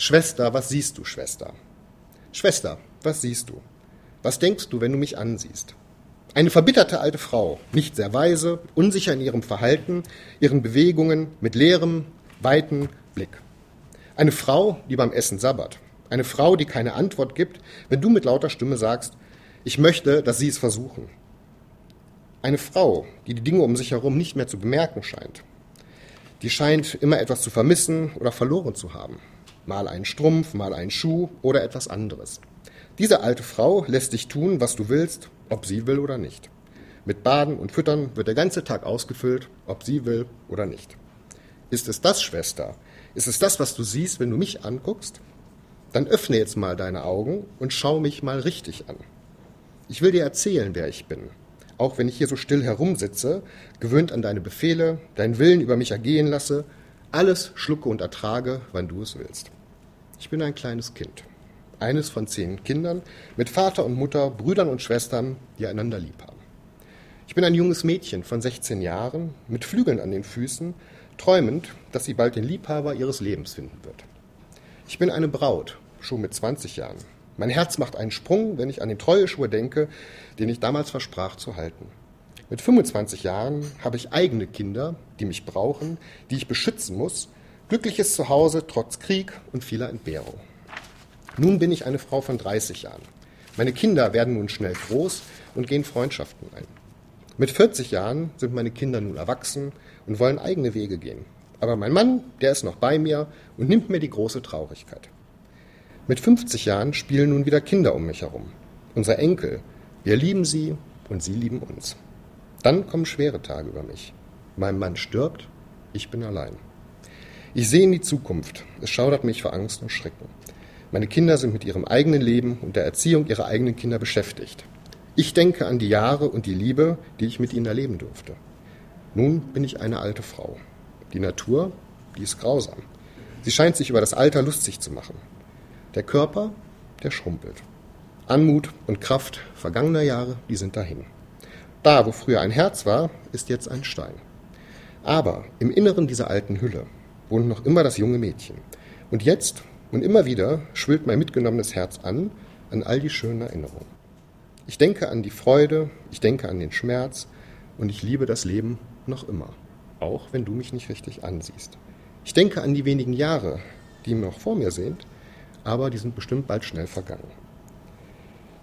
Schwester, was siehst du, Schwester? Schwester, was siehst du? Was denkst du, wenn du mich ansiehst? Eine verbitterte alte Frau, nicht sehr weise, unsicher in ihrem Verhalten, ihren Bewegungen, mit leerem, weiten Blick. Eine Frau, die beim Essen sabbert. Eine Frau, die keine Antwort gibt, wenn du mit lauter Stimme sagst, ich möchte, dass sie es versuchen. Eine Frau, die die Dinge um sich herum nicht mehr zu bemerken scheint. Die scheint immer etwas zu vermissen oder verloren zu haben. Mal einen Strumpf, mal einen Schuh oder etwas anderes. Diese alte Frau lässt dich tun, was du willst, ob sie will oder nicht. Mit Baden und Füttern wird der ganze Tag ausgefüllt, ob sie will oder nicht. Ist es das, Schwester? Ist es das, was du siehst, wenn du mich anguckst? Dann öffne jetzt mal deine Augen und schau mich mal richtig an. Ich will dir erzählen, wer ich bin. Auch wenn ich hier so still herumsitze, gewöhnt an deine Befehle, deinen Willen über mich ergehen lasse, alles schlucke und ertrage, wann du es willst. Ich bin ein kleines Kind. Eines von zehn Kindern mit Vater und Mutter, Brüdern und Schwestern, die einander lieb haben. Ich bin ein junges Mädchen von 16 Jahren, mit Flügeln an den Füßen, träumend, dass sie bald den Liebhaber ihres Lebens finden wird. Ich bin eine Braut, schon mit 20 Jahren, mein Herz macht einen Sprung, wenn ich an den Treueschwur denke, den ich damals versprach zu halten. Mit 25 Jahren habe ich eigene Kinder, die mich brauchen, die ich beschützen muss, glückliches Zuhause trotz Krieg und vieler Entbehrung. Nun bin ich eine Frau von 30 Jahren. Meine Kinder werden nun schnell groß und gehen Freundschaften ein. Mit 40 Jahren sind meine Kinder nun erwachsen und wollen eigene Wege gehen. Aber mein Mann, der ist noch bei mir und nimmt mir die große Traurigkeit. Mit 50 Jahren spielen nun wieder Kinder um mich herum. Unsere Enkel. Wir lieben sie und sie lieben uns. Dann kommen schwere Tage über mich. Mein Mann stirbt, ich bin allein. Ich sehe in die Zukunft. Es schaudert mich vor Angst und Schrecken. Meine Kinder sind mit ihrem eigenen Leben und der Erziehung ihrer eigenen Kinder beschäftigt. Ich denke an die Jahre und die Liebe, die ich mit ihnen erleben durfte. Nun bin ich eine alte Frau. Die Natur, die ist grausam. Sie scheint sich über das Alter lustig zu machen. Der Körper, der schrumpelt. Anmut und Kraft vergangener Jahre, die sind dahin. Da, wo früher ein Herz war, ist jetzt ein Stein. Aber im Inneren dieser alten Hülle wohnt noch immer das junge Mädchen. Und jetzt und immer wieder schwillt mein mitgenommenes Herz an, an all die schönen Erinnerungen. Ich denke an die Freude, ich denke an den Schmerz und ich liebe das Leben noch immer, auch wenn du mich nicht richtig ansiehst. Ich denke an die wenigen Jahre, die noch vor mir sind aber die sind bestimmt bald schnell vergangen.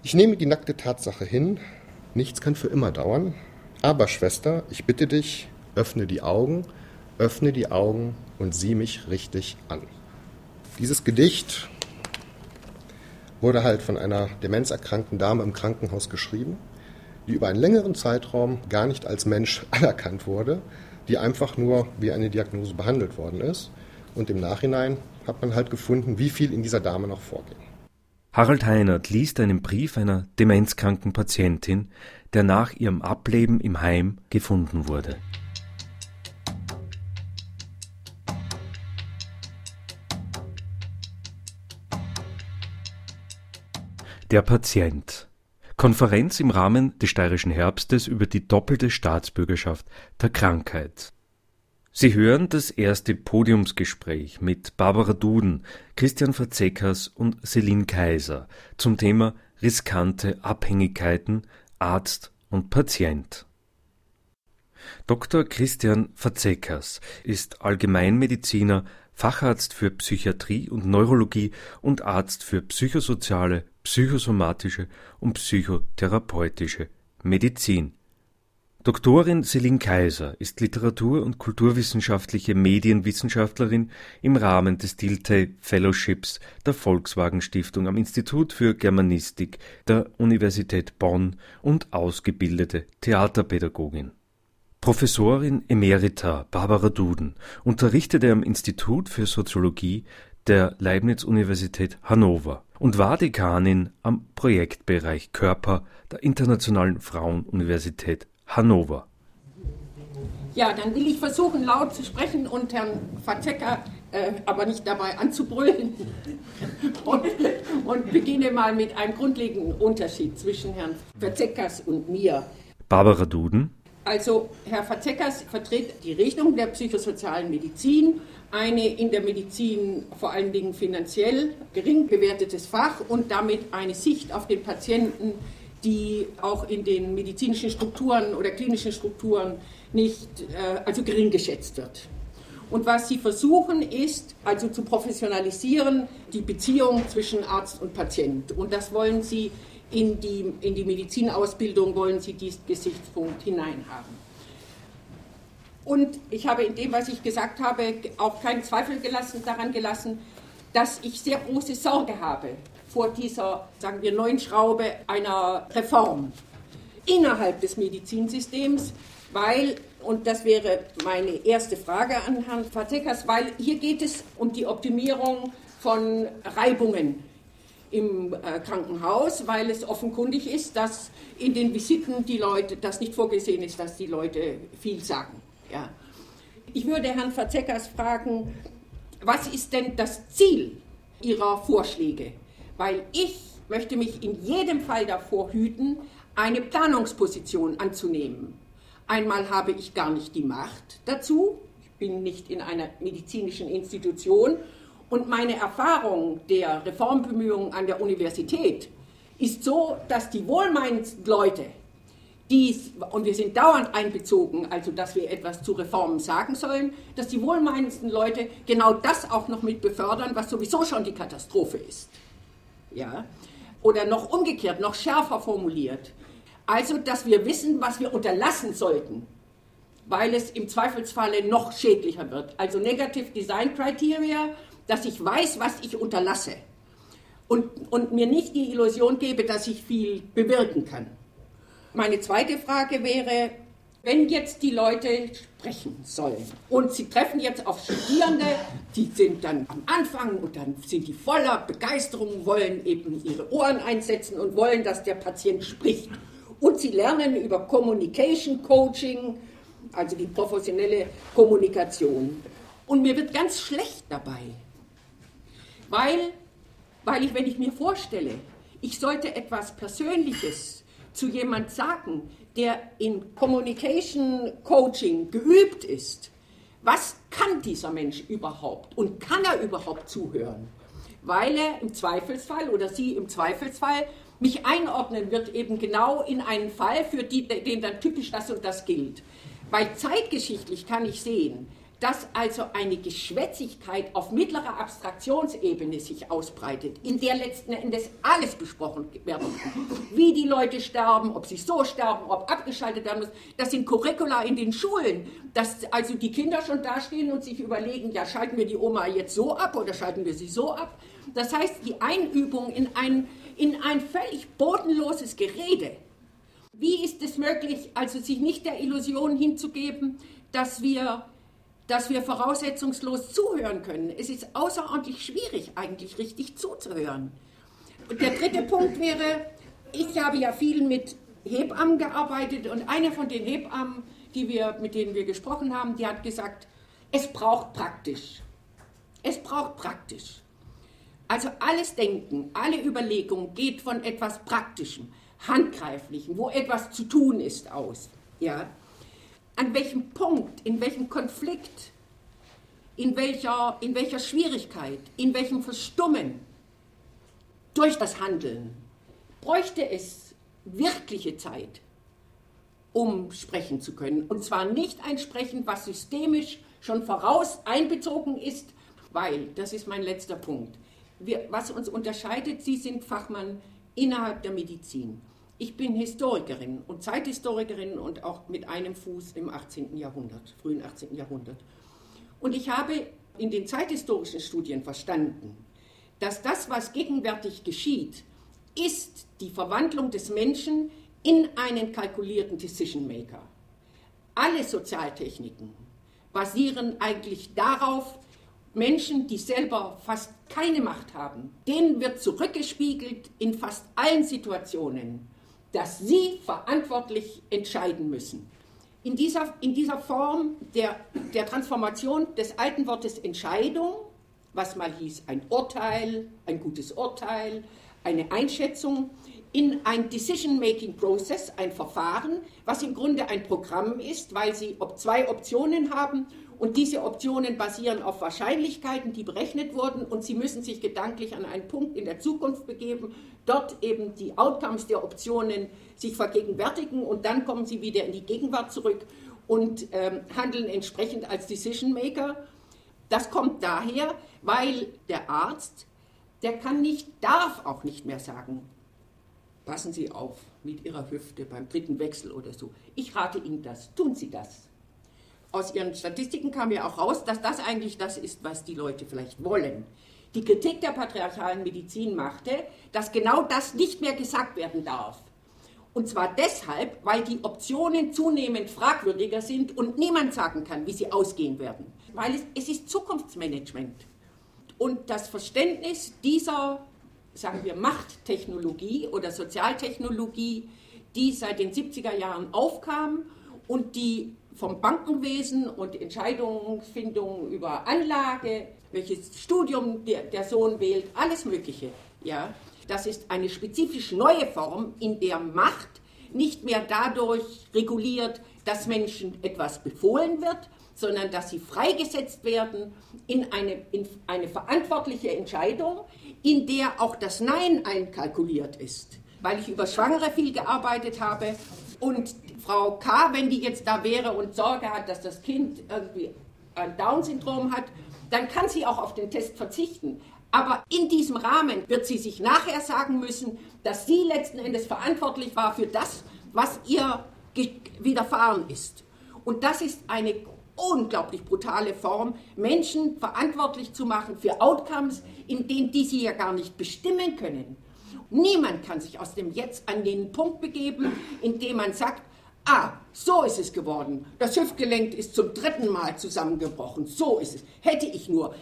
Ich nehme die nackte Tatsache hin, nichts kann für immer dauern, aber Schwester, ich bitte dich, öffne die Augen, öffne die Augen und sieh mich richtig an. Dieses Gedicht wurde halt von einer demenzerkrankten Dame im Krankenhaus geschrieben, die über einen längeren Zeitraum gar nicht als Mensch anerkannt wurde, die einfach nur wie eine Diagnose behandelt worden ist und im Nachhinein hat man halt gefunden, wie viel in dieser Dame noch vorging. Harald Heinert liest einen Brief einer demenzkranken Patientin, der nach ihrem Ableben im Heim gefunden wurde. Der Patient. Konferenz im Rahmen des steirischen Herbstes über die doppelte Staatsbürgerschaft der Krankheit. Sie hören das erste Podiumsgespräch mit Barbara Duden, Christian Verzeckers und Celine Kaiser zum Thema riskante Abhängigkeiten Arzt und Patient. Dr. Christian Verzeckers ist Allgemeinmediziner, Facharzt für Psychiatrie und Neurologie und Arzt für psychosoziale, psychosomatische und psychotherapeutische Medizin Doktorin Celine Kaiser ist Literatur- und kulturwissenschaftliche Medienwissenschaftlerin im Rahmen des Dilthey Fellowships der Volkswagen Stiftung am Institut für Germanistik der Universität Bonn und ausgebildete Theaterpädagogin. Professorin emerita Barbara Duden unterrichtete am Institut für Soziologie der Leibniz-Universität Hannover und war Dekanin am Projektbereich Körper der Internationalen Frauenuniversität Hannover. Ja, dann will ich versuchen, laut zu sprechen und Herrn Verzecker äh, aber nicht dabei anzubrüllen. und, und beginne mal mit einem grundlegenden Unterschied zwischen Herrn Verzeckers und mir. Barbara Duden. Also Herr Fazekas vertritt die Richtung der psychosozialen Medizin, eine in der Medizin vor allen Dingen finanziell gering bewertetes Fach und damit eine Sicht auf den Patienten, die auch in den medizinischen Strukturen oder klinischen Strukturen nicht äh, also gering geschätzt wird. Und was sie versuchen ist, also zu professionalisieren, die Beziehung zwischen Arzt und Patient. Und das wollen sie in die, in die Medizinausbildung wollen Sie diesen Gesichtspunkt hineinhaben. Und ich habe in dem, was ich gesagt habe, auch keinen Zweifel gelassen, daran gelassen, dass ich sehr große Sorge habe vor dieser, sagen wir, neuen Schraube einer Reform innerhalb des Medizinsystems, weil, und das wäre meine erste Frage an Herrn Fatekas, weil hier geht es um die Optimierung von Reibungen im äh, Krankenhaus, weil es offenkundig ist, dass in den Visiten die Leute, das nicht vorgesehen ist, dass die Leute viel sagen. Ja. Ich würde Herrn Verzeckers fragen, was ist denn das Ziel Ihrer Vorschläge? Weil ich möchte mich in jedem Fall davor hüten, eine Planungsposition anzunehmen. Einmal habe ich gar nicht die Macht dazu, ich bin nicht in einer medizinischen Institution und meine Erfahrung der Reformbemühungen an der Universität ist so, dass die wohlmeinendsten Leute, dies, und wir sind dauernd einbezogen, also dass wir etwas zu Reformen sagen sollen, dass die wohlmeinendsten Leute genau das auch noch mit befördern, was sowieso schon die Katastrophe ist. Ja? Oder noch umgekehrt, noch schärfer formuliert. Also, dass wir wissen, was wir unterlassen sollten, weil es im Zweifelsfalle noch schädlicher wird. Also Negative Design Criteria dass ich weiß, was ich unterlasse und, und mir nicht die Illusion gebe, dass ich viel bewirken kann. Meine zweite Frage wäre, wenn jetzt die Leute sprechen sollen und sie treffen jetzt auf Studierende, die sind dann am Anfang und dann sind die voller Begeisterung, wollen eben ihre Ohren einsetzen und wollen, dass der Patient spricht. Und sie lernen über Communication Coaching, also die professionelle Kommunikation. Und mir wird ganz schlecht dabei. Weil, weil ich, wenn ich mir vorstelle, ich sollte etwas Persönliches zu jemand sagen, der in Communication Coaching geübt ist, was kann dieser Mensch überhaupt und kann er überhaupt zuhören? Weil er im Zweifelsfall oder sie im Zweifelsfall mich einordnen wird, eben genau in einen Fall, für die, den dann typisch das und das gilt. Weil zeitgeschichtlich kann ich sehen, dass also eine Geschwätzigkeit auf mittlerer Abstraktionsebene sich ausbreitet, in der letzten Endes alles besprochen werden kann. Wie die Leute sterben, ob sie so sterben, ob abgeschaltet werden muss. Das sind Curricula in den Schulen, dass also die Kinder schon dastehen und sich überlegen, ja, schalten wir die Oma jetzt so ab oder schalten wir sie so ab. Das heißt, die Einübung in ein, in ein völlig bodenloses Gerede. Wie ist es möglich, also sich nicht der Illusion hinzugeben, dass wir dass wir voraussetzungslos zuhören können. Es ist außerordentlich schwierig, eigentlich richtig zuzuhören. Und der dritte Punkt wäre, ich habe ja viel mit Hebammen gearbeitet und eine von den Hebammen, die wir, mit denen wir gesprochen haben, die hat gesagt, es braucht praktisch. Es braucht praktisch. Also alles Denken, alle Überlegungen geht von etwas Praktischem, Handgreiflichem, wo etwas zu tun ist aus. Ja? An welchem Punkt, in welchem Konflikt, in welcher, in welcher Schwierigkeit, in welchem Verstummen durch das Handeln bräuchte es wirkliche Zeit, um sprechen zu können. Und zwar nicht ein Sprechen, was systemisch schon voraus einbezogen ist, weil, das ist mein letzter Punkt, wir, was uns unterscheidet, Sie sind Fachmann innerhalb der Medizin. Ich bin Historikerin und Zeithistorikerin und auch mit einem Fuß im 18. Jahrhundert, frühen 18. Jahrhundert. Und ich habe in den zeithistorischen Studien verstanden, dass das, was gegenwärtig geschieht, ist die Verwandlung des Menschen in einen kalkulierten Decision Maker. Alle Sozialtechniken basieren eigentlich darauf, Menschen, die selber fast keine Macht haben, denen wird zurückgespiegelt in fast allen Situationen, dass sie verantwortlich entscheiden müssen. In dieser, in dieser Form der, der Transformation des alten Wortes Entscheidung, was mal hieß ein Urteil, ein gutes Urteil, eine Einschätzung, in ein Decision-Making-Process, ein Verfahren, was im Grunde ein Programm ist, weil sie ob zwei Optionen haben und diese Optionen basieren auf Wahrscheinlichkeiten, die berechnet wurden und sie müssen sich gedanklich an einen Punkt in der Zukunft begeben, dort eben die Outcomes der Optionen sich vergegenwärtigen und dann kommen sie wieder in die Gegenwart zurück und ähm, handeln entsprechend als Decision Maker. Das kommt daher, weil der Arzt, der kann nicht, darf auch nicht mehr sagen, passen Sie auf mit Ihrer Hüfte beim dritten Wechsel oder so. Ich rate Ihnen das, tun Sie das. Aus Ihren Statistiken kam ja auch raus, dass das eigentlich das ist, was die Leute vielleicht wollen. Die Kritik der patriarchalen Medizin machte, dass genau das nicht mehr gesagt werden darf. Und zwar deshalb, weil die Optionen zunehmend fragwürdiger sind und niemand sagen kann, wie sie ausgehen werden. Weil es, es ist Zukunftsmanagement. Und das Verständnis dieser, sagen wir, Machttechnologie oder Sozialtechnologie, die seit den 70er Jahren aufkam und die vom Bankenwesen und Entscheidungsfindung über Anlage, welches Studium der, der Sohn wählt, alles Mögliche, ja, das ist eine spezifisch neue Form, in der Macht nicht mehr dadurch reguliert, dass Menschen etwas befohlen wird, sondern dass sie freigesetzt werden in eine, in eine verantwortliche Entscheidung, in der auch das Nein einkalkuliert ist. Weil ich über Schwangere viel gearbeitet habe und Frau K., wenn die jetzt da wäre und Sorge hat, dass das Kind irgendwie ein Down-Syndrom hat, dann kann sie auch auf den Test verzichten. Aber in diesem Rahmen wird sie sich nachher sagen müssen, dass sie letzten Endes verantwortlich war für das, was ihr widerfahren ist. Und das ist eine unglaublich brutale Form, Menschen verantwortlich zu machen für Outcomes, in denen die sie ja gar nicht bestimmen können. Niemand kann sich aus dem Jetzt an den Punkt begeben, in dem man sagt, ah, so ist es geworden. Das Hüftgelenk ist zum dritten Mal zusammengebrochen. So ist es. Hätte ich nur.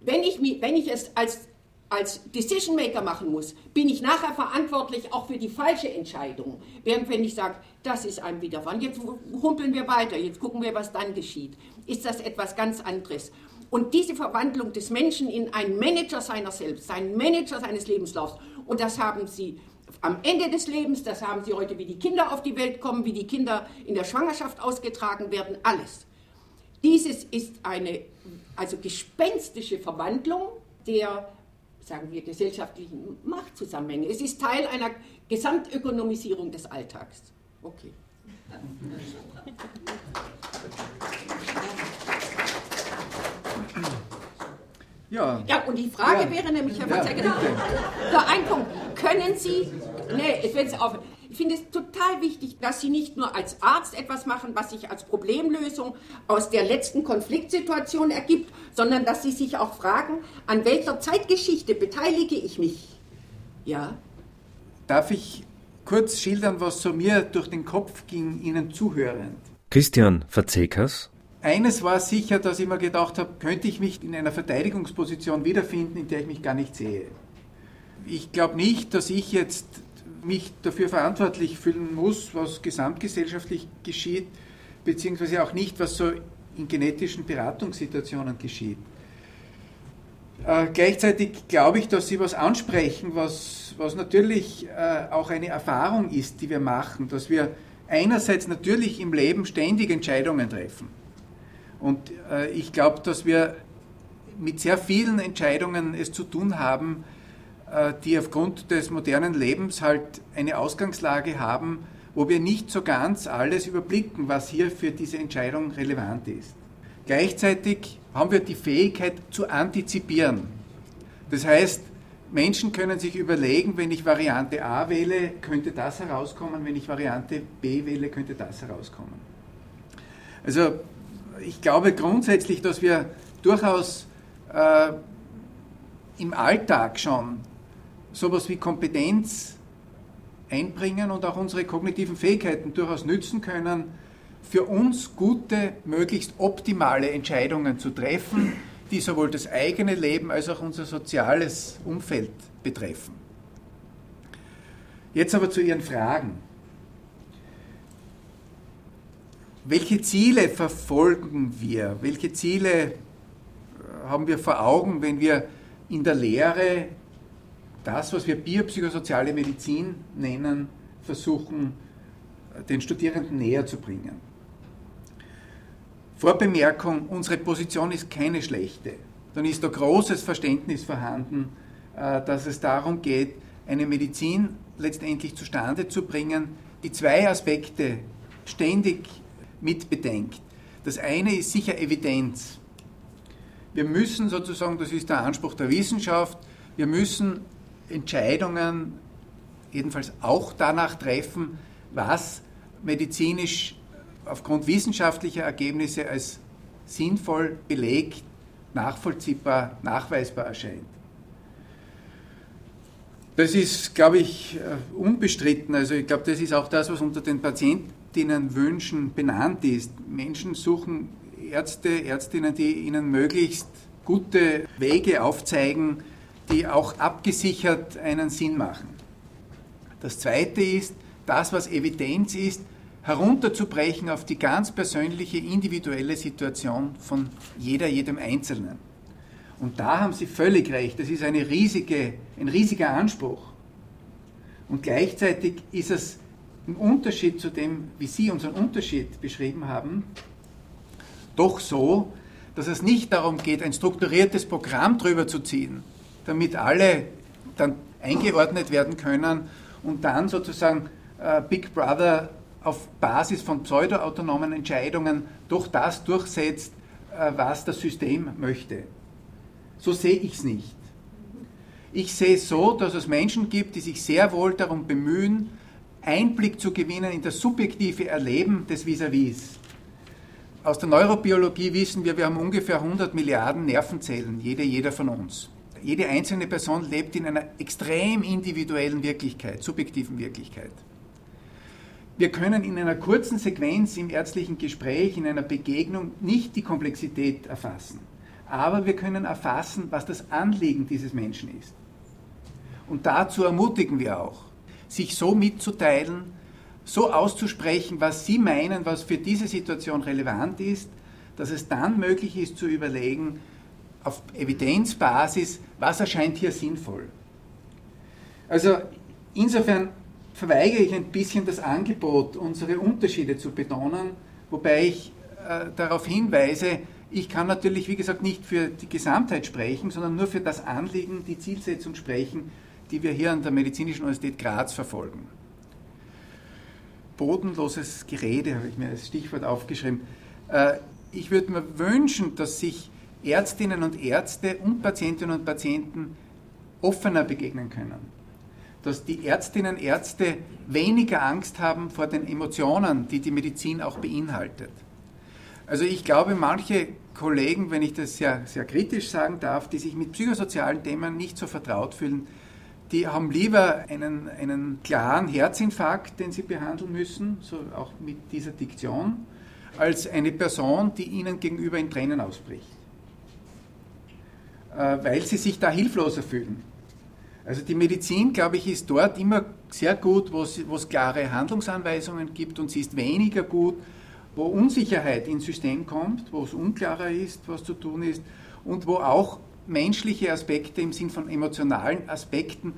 Wenn ich, wenn ich es als, als Decision Maker machen muss, bin ich nachher verantwortlich auch für die falsche Entscheidung. Während wenn ich sage, das ist ein Widerfahren, jetzt humpeln wir weiter, jetzt gucken wir, was dann geschieht, ist das etwas ganz anderes. Und diese Verwandlung des Menschen in einen Manager seiner selbst, einen Manager seines Lebenslaufs, und das haben sie am Ende des Lebens, das haben sie heute, wie die Kinder auf die Welt kommen, wie die Kinder in der Schwangerschaft ausgetragen werden, alles. Dieses ist eine also gespenstische Verwandlung der, sagen wir, gesellschaftlichen Machtzusammenhänge. Es ist Teil einer Gesamtökonomisierung des Alltags. Okay. Ja. ja, und die Frage ja. wäre nämlich, Herr Verzeiger, ja, ein Punkt. Können Sie, nee, ich will es auf, ich finde es total wichtig, dass Sie nicht nur als Arzt etwas machen, was sich als Problemlösung aus der letzten Konfliktsituation ergibt, sondern dass Sie sich auch fragen, an welcher Zeitgeschichte beteilige ich mich? Ja. Darf ich kurz schildern, was so mir durch den Kopf ging, Ihnen zuhörend? Christian Verzekers. Eines war sicher, dass ich mir gedacht habe, könnte ich mich in einer Verteidigungsposition wiederfinden, in der ich mich gar nicht sehe. Ich glaube nicht, dass ich jetzt mich dafür verantwortlich fühlen muss, was gesamtgesellschaftlich geschieht, beziehungsweise auch nicht, was so in genetischen Beratungssituationen geschieht. Äh, gleichzeitig glaube ich, dass Sie was ansprechen, was, was natürlich äh, auch eine Erfahrung ist, die wir machen, dass wir einerseits natürlich im Leben ständig Entscheidungen treffen. Und äh, ich glaube, dass wir mit sehr vielen Entscheidungen es zu tun haben, äh, die aufgrund des modernen Lebens halt eine Ausgangslage haben, wo wir nicht so ganz alles überblicken, was hier für diese Entscheidung relevant ist. Gleichzeitig haben wir die Fähigkeit zu antizipieren. Das heißt, Menschen können sich überlegen, wenn ich Variante A wähle, könnte das herauskommen, wenn ich Variante B wähle, könnte das herauskommen. Also ich glaube grundsätzlich, dass wir durchaus äh, im Alltag schon sowas wie Kompetenz einbringen und auch unsere kognitiven Fähigkeiten durchaus nützen können, für uns gute, möglichst optimale Entscheidungen zu treffen, die sowohl das eigene Leben als auch unser soziales Umfeld betreffen. Jetzt aber zu Ihren Fragen. Welche Ziele verfolgen wir? Welche Ziele haben wir vor Augen, wenn wir in der Lehre das, was wir biopsychosoziale Medizin nennen, versuchen, den Studierenden näher zu bringen. Vorbemerkung, unsere Position ist keine schlechte. Dann ist da großes Verständnis vorhanden, äh, dass es darum geht, eine Medizin letztendlich zustande zu bringen, die zwei Aspekte ständig mitbedenkt. Das eine ist sicher Evidenz. Wir müssen sozusagen, das ist der Anspruch der Wissenschaft, wir müssen Entscheidungen jedenfalls auch danach treffen, was medizinisch aufgrund wissenschaftlicher Ergebnisse als sinnvoll belegt, nachvollziehbar, nachweisbar erscheint. Das ist, glaube ich, äh, unbestritten. Also ich glaube, das ist auch das, was unter den Patientinnenwünschen benannt ist. Menschen suchen Ärzte, Ärztinnen, die ihnen möglichst gute Wege aufzeigen, die auch abgesichert einen Sinn machen. Das Zweite ist, das, was Evidenz ist, herunterzubrechen auf die ganz persönliche, individuelle Situation von jeder, jedem Einzelnen. Und da haben Sie völlig recht, das ist eine riesige, ein riesiger Anspruch. Und gleichzeitig ist es im Unterschied zu dem, wie Sie unseren Unterschied beschrieben haben, doch so, dass es nicht darum geht, ein strukturiertes Programm drüber zu ziehen, damit alle dann eingeordnet werden können und dann sozusagen äh, Big Brother auf Basis von pseudoautonomen Entscheidungen doch das durchsetzt, äh, was das System möchte. So sehe ich es nicht. Ich sehe es so, dass es Menschen gibt, die sich sehr wohl darum bemühen, Einblick zu gewinnen in das subjektive Erleben des Vis-à-vis. -vis. Aus der Neurobiologie wissen wir, wir haben ungefähr 100 Milliarden Nervenzellen, jede, jeder von uns. Jede einzelne Person lebt in einer extrem individuellen Wirklichkeit, subjektiven Wirklichkeit. Wir können in einer kurzen Sequenz im ärztlichen Gespräch, in einer Begegnung nicht die Komplexität erfassen. Aber wir können erfassen, was das Anliegen dieses Menschen ist. Und dazu ermutigen wir auch, sich so mitzuteilen, so auszusprechen, was Sie meinen, was für diese Situation relevant ist, dass es dann möglich ist zu überlegen, auf Evidenzbasis, was erscheint hier sinnvoll. Also insofern verweigere ich ein bisschen das Angebot, unsere Unterschiede zu betonen, wobei ich äh, darauf hinweise, ich kann natürlich, wie gesagt, nicht für die Gesamtheit sprechen, sondern nur für das Anliegen, die Zielsetzung sprechen, die wir hier an der Medizinischen Universität Graz verfolgen. Bodenloses Gerede habe ich mir als Stichwort aufgeschrieben. Äh, ich würde mir wünschen, dass sich Ärztinnen und Ärzte und Patientinnen und Patienten offener begegnen können dass die Ärztinnen und Ärzte weniger Angst haben vor den Emotionen, die die Medizin auch beinhaltet. Also ich glaube, manche Kollegen, wenn ich das sehr, sehr kritisch sagen darf, die sich mit psychosozialen Themen nicht so vertraut fühlen, die haben lieber einen, einen klaren Herzinfarkt, den sie behandeln müssen, so auch mit dieser Diktion, als eine Person, die ihnen gegenüber in Tränen ausbricht, äh, weil sie sich da hilfloser fühlen. Also die Medizin, glaube ich, ist dort immer sehr gut, wo es klare Handlungsanweisungen gibt und sie ist weniger gut, wo Unsicherheit ins System kommt, wo es unklarer ist, was zu tun ist und wo auch menschliche Aspekte im Sinn von emotionalen Aspekten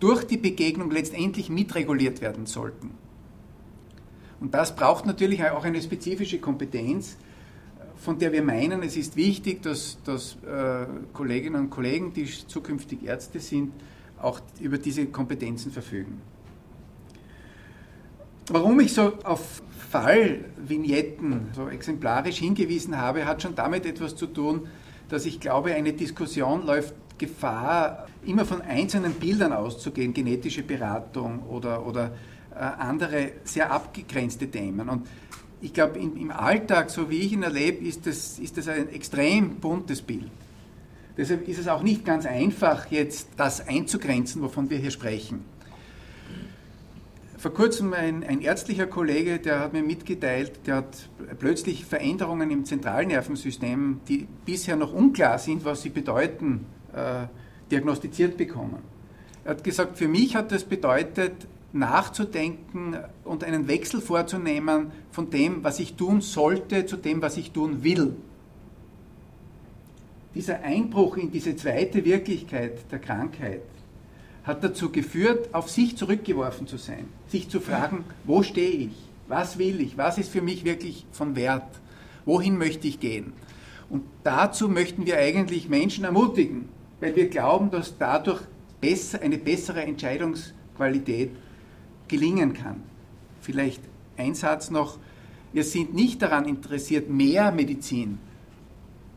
durch die Begegnung letztendlich mitreguliert werden sollten. Und das braucht natürlich auch eine spezifische Kompetenz, von der wir meinen, es ist wichtig, dass, dass äh, Kolleginnen und Kollegen, die zukünftig Ärzte sind, auch über diese Kompetenzen verfügen. Warum ich so auf Fallvignetten so exemplarisch hingewiesen habe, hat schon damit etwas zu tun, dass ich glaube, eine Diskussion läuft Gefahr, immer von einzelnen Bildern auszugehen, genetische Beratung oder, oder äh, andere sehr abgegrenzte Themen. Und ich glaube, im Alltag, so wie ich ihn erlebe, ist das, ist das ein extrem buntes Bild. Deshalb ist es auch nicht ganz einfach, jetzt das einzugrenzen, wovon wir hier sprechen. Vor kurzem ein, ein, ärztlicher Kollege, der hat mir mitgeteilt, der hat plötzlich Veränderungen im Zentralnervensystem, die bisher noch unklar sind, was sie bedeuten, äh, diagnostiziert bekommen. Er hat gesagt, für mich hat das bedeutet, nachzudenken und einen Wechsel vorzunehmen von dem, was ich tun sollte, zu dem, was ich tun will dieser Einbruch in diese zweite Wirklichkeit der Krankheit hat dazu geführt, auf sich zurückgeworfen zu sein, sich zu fragen, wo stehe ich, was will ich, was ist für mich wirklich von Wert, wohin möchte ich gehen. Und dazu möchten wir eigentlich Menschen ermutigen, weil wir glauben, dass dadurch besser, eine bessere Entscheidungsqualität gelingen kann. Vielleicht ein Satz noch, wir sind nicht daran interessiert, mehr Medizin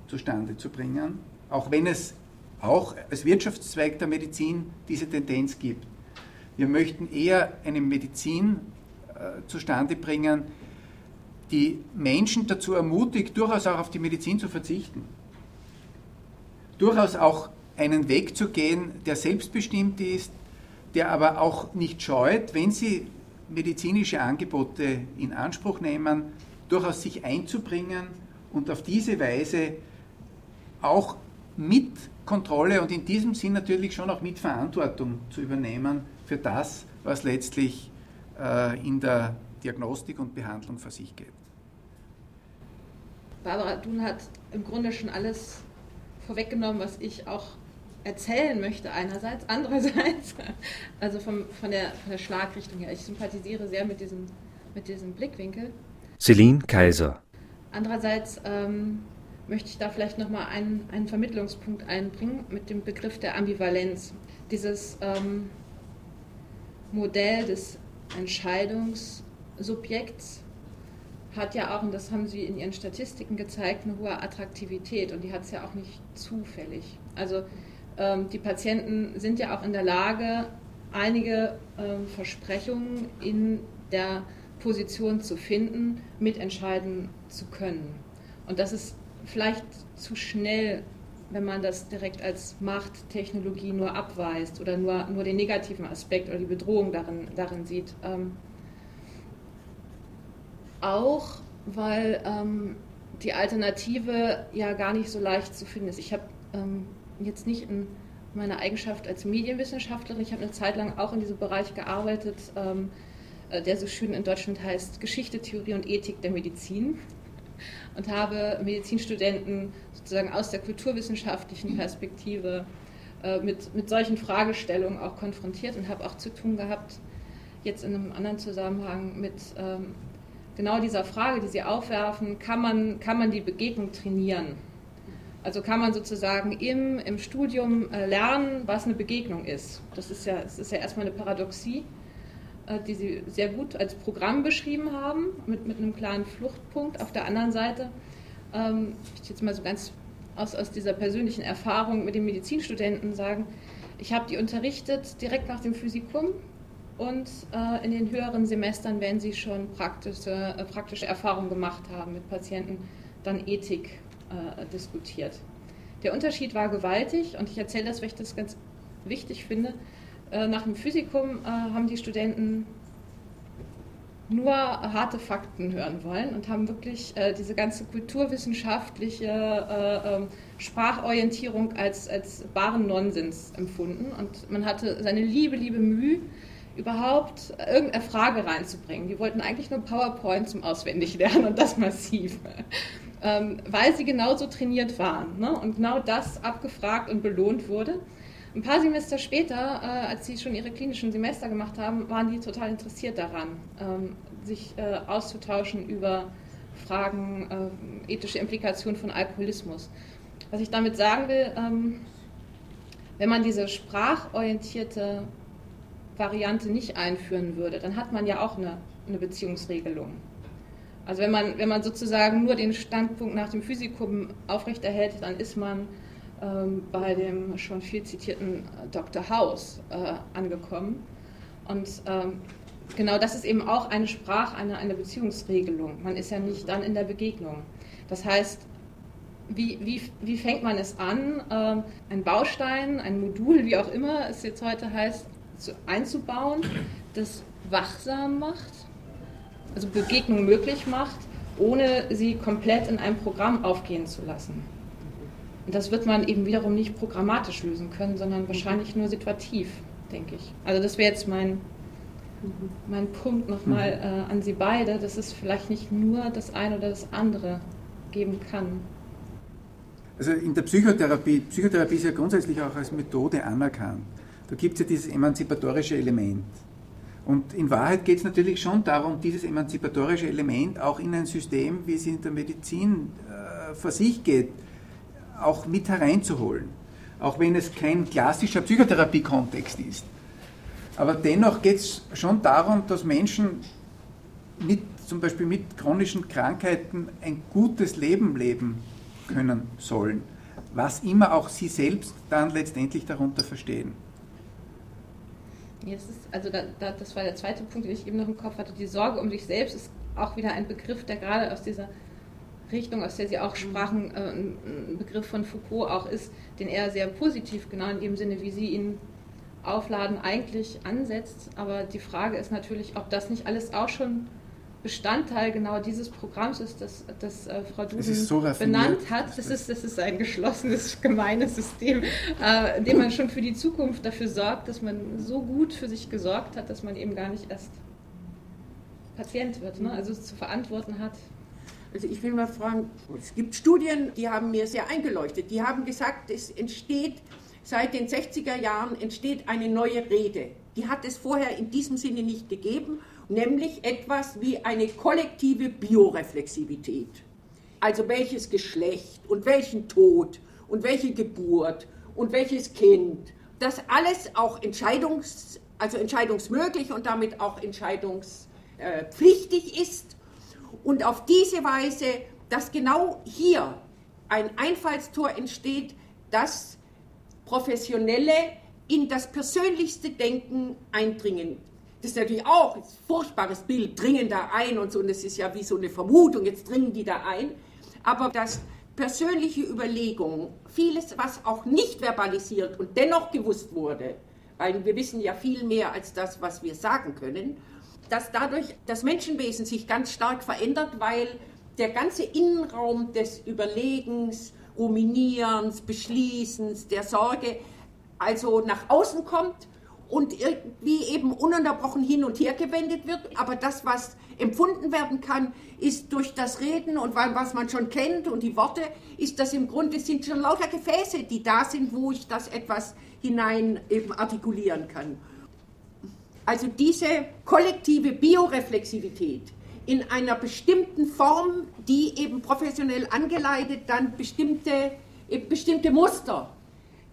zustande zu bringen, auch wenn es auch als Wirtschaftszweig der Medizin diese Tendenz gibt. Wir möchten eher eine Medizin äh, zustande bringen, die Menschen dazu ermutigt, durchaus auch auf die Medizin zu verzichten. Durchaus auch einen Weg zu gehen, der selbstbestimmt ist, der aber auch nicht scheut, wenn sie medizinische Angebote in Anspruch nehmen, durchaus sich einzubringen und auf diese Weise auch mit Kontrolle und in diesem Sinn natürlich schon auch mit Verantwortung zu übernehmen für das, was letztlich äh, in der Diagnostik und Behandlung für sich geht. Barbara Dun hat im Grunde schon alles vorweggenommen, was ich auch erzählen möchte einerseits, andererseits, also vom, von, der, von der Schlagrichtung her. Ich sympathisiere sehr mit diesem, mit diesem Blickwinkel. Celine Kaiser. Andererseits ähm, möchte ich da vielleicht nochmal einen, einen Vermittlungspunkt einbringen mit dem Begriff der Ambivalenz. Dieses ähm, Modell des Entscheidungssubjekts hat ja auch, und das haben Sie in Ihren Statistiken gezeigt, eine hohe Attraktivität und die hat es ja auch nicht zufällig. Also ähm, die Patienten sind ja auch in der Lage, einige ähm, Versprechungen in der Position zu finden, mitentscheiden zu können. Und das ist vielleicht zu schnell, wenn man das direkt als Machttechnologie nur abweist oder nur, nur den negativen Aspekt oder die Bedrohung darin, darin sieht. Ähm, auch weil ähm, die Alternative ja gar nicht so leicht zu finden ist. Ich habe ähm, jetzt nicht in meiner Eigenschaft als Medienwissenschaftlerin, ich habe eine Zeit lang auch in diesem Bereich gearbeitet, ähm, äh, der so schön in Deutschland heißt Geschichte, Theorie und Ethik der Medizin und habe Medizinstudenten sozusagen aus der kulturwissenschaftlichen Perspektive äh, mit, mit solchen Fragestellungen auch konfrontiert und habe auch zu tun gehabt, jetzt in einem anderen Zusammenhang mit ähm, genau dieser Frage, die Sie aufwerfen, kann man, kann man die Begegnung trainieren? Also kann man sozusagen im, im Studium äh, lernen, was eine Begegnung ist. Das ist ja, das ist ja erstmal eine Paradoxie, die Sie sehr gut als Programm beschrieben haben, mit, mit einem klaren Fluchtpunkt. Auf der anderen Seite, ähm, ich jetzt mal so ganz aus, aus dieser persönlichen Erfahrung mit den Medizinstudenten sagen, ich habe die unterrichtet direkt nach dem Physikum und äh, in den höheren Semestern, wenn sie schon praktische, äh, praktische Erfahrungen gemacht haben mit Patienten, dann Ethik äh, diskutiert. Der Unterschied war gewaltig und ich erzähle das, weil ich das ganz wichtig finde. Äh, nach dem Physikum äh, haben die Studenten nur harte Fakten hören wollen und haben wirklich äh, diese ganze kulturwissenschaftliche äh, ähm, Sprachorientierung als, als baren Nonsens empfunden. Und man hatte seine liebe, liebe Mühe, überhaupt irgendeine Frage reinzubringen. Die wollten eigentlich nur PowerPoint zum Auswendiglernen und das massiv ähm, weil sie genauso trainiert waren ne? und genau das abgefragt und belohnt wurde. Ein paar Semester später, äh, als sie schon ihre klinischen Semester gemacht haben, waren die total interessiert daran, ähm, sich äh, auszutauschen über Fragen, äh, ethische Implikationen von Alkoholismus. Was ich damit sagen will, ähm, wenn man diese sprachorientierte Variante nicht einführen würde, dann hat man ja auch eine, eine Beziehungsregelung. Also wenn man, wenn man sozusagen nur den Standpunkt nach dem Physikum aufrechterhält, dann ist man bei dem schon viel zitierten Dr. House äh, angekommen. Und ähm, genau das ist eben auch eine Sprach-, eine, eine Beziehungsregelung. Man ist ja nicht dann in der Begegnung. Das heißt, wie, wie, wie fängt man es an, ähm, ein Baustein, ein Modul, wie auch immer es jetzt heute heißt, zu, einzubauen, das wachsam macht, also Begegnung möglich macht, ohne sie komplett in einem Programm aufgehen zu lassen. Und das wird man eben wiederum nicht programmatisch lösen können, sondern wahrscheinlich nur situativ, denke ich. Also das wäre jetzt mein, mein Punkt nochmal äh, an Sie beide, dass es vielleicht nicht nur das eine oder das andere geben kann. Also in der Psychotherapie, Psychotherapie ist ja grundsätzlich auch als Methode anerkannt. Da gibt es ja dieses emanzipatorische Element. Und in Wahrheit geht es natürlich schon darum, dieses emanzipatorische Element auch in ein System, wie es in der Medizin äh, vor sich geht, auch mit hereinzuholen. Auch wenn es kein klassischer Psychotherapie-Kontext ist. Aber dennoch geht es schon darum, dass Menschen mit, zum Beispiel mit chronischen Krankheiten ein gutes Leben leben können sollen. Was immer auch sie selbst dann letztendlich darunter verstehen. Jetzt ist, also da, da, das war der zweite Punkt, den ich eben noch im Kopf hatte. Die Sorge um sich selbst ist auch wieder ein Begriff, der gerade aus dieser Richtung, aus der Sie auch sprachen, äh, ein Begriff von Foucault auch ist, den er sehr positiv, genau in dem Sinne, wie Sie ihn aufladen, eigentlich ansetzt. Aber die Frage ist natürlich, ob das nicht alles auch schon Bestandteil genau dieses Programms ist, das, das äh, Frau Duden so benannt hat. Das ist, das ist ein geschlossenes, gemeines System, äh, in dem man schon für die Zukunft dafür sorgt, dass man so gut für sich gesorgt hat, dass man eben gar nicht erst Patient wird, ne? also es zu verantworten hat. Also ich will mal fragen, es gibt Studien, die haben mir sehr eingeleuchtet. Die haben gesagt, es entsteht seit den 60er Jahren entsteht eine neue Rede. Die hat es vorher in diesem Sinne nicht gegeben nämlich etwas wie eine kollektive Bioreflexivität. Also welches Geschlecht und welchen Tod und welche Geburt und welches Kind, das alles auch entscheidungs, also entscheidungsmöglich und damit auch entscheidungspflichtig ist. Und auf diese Weise, dass genau hier ein Einfallstor entsteht, das Professionelle in das persönlichste Denken eindringen das ist natürlich auch ein furchtbares Bild, dringen da ein und so, und das ist ja wie so eine Vermutung, jetzt dringen die da ein. Aber das persönliche Überlegung, vieles, was auch nicht verbalisiert und dennoch gewusst wurde, weil wir wissen ja viel mehr als das, was wir sagen können, dass dadurch das Menschenwesen sich ganz stark verändert, weil der ganze Innenraum des Überlegens, Ruminierens, Beschließens, der Sorge also nach außen kommt und irgendwie eben ununterbrochen hin und her gewendet wird. Aber das, was empfunden werden kann, ist durch das Reden und was man schon kennt und die Worte, ist das im Grunde sind schon lauter Gefäße, die da sind, wo ich das etwas hinein eben artikulieren kann. Also diese kollektive Bioreflexivität in einer bestimmten Form, die eben professionell angeleitet dann bestimmte, bestimmte Muster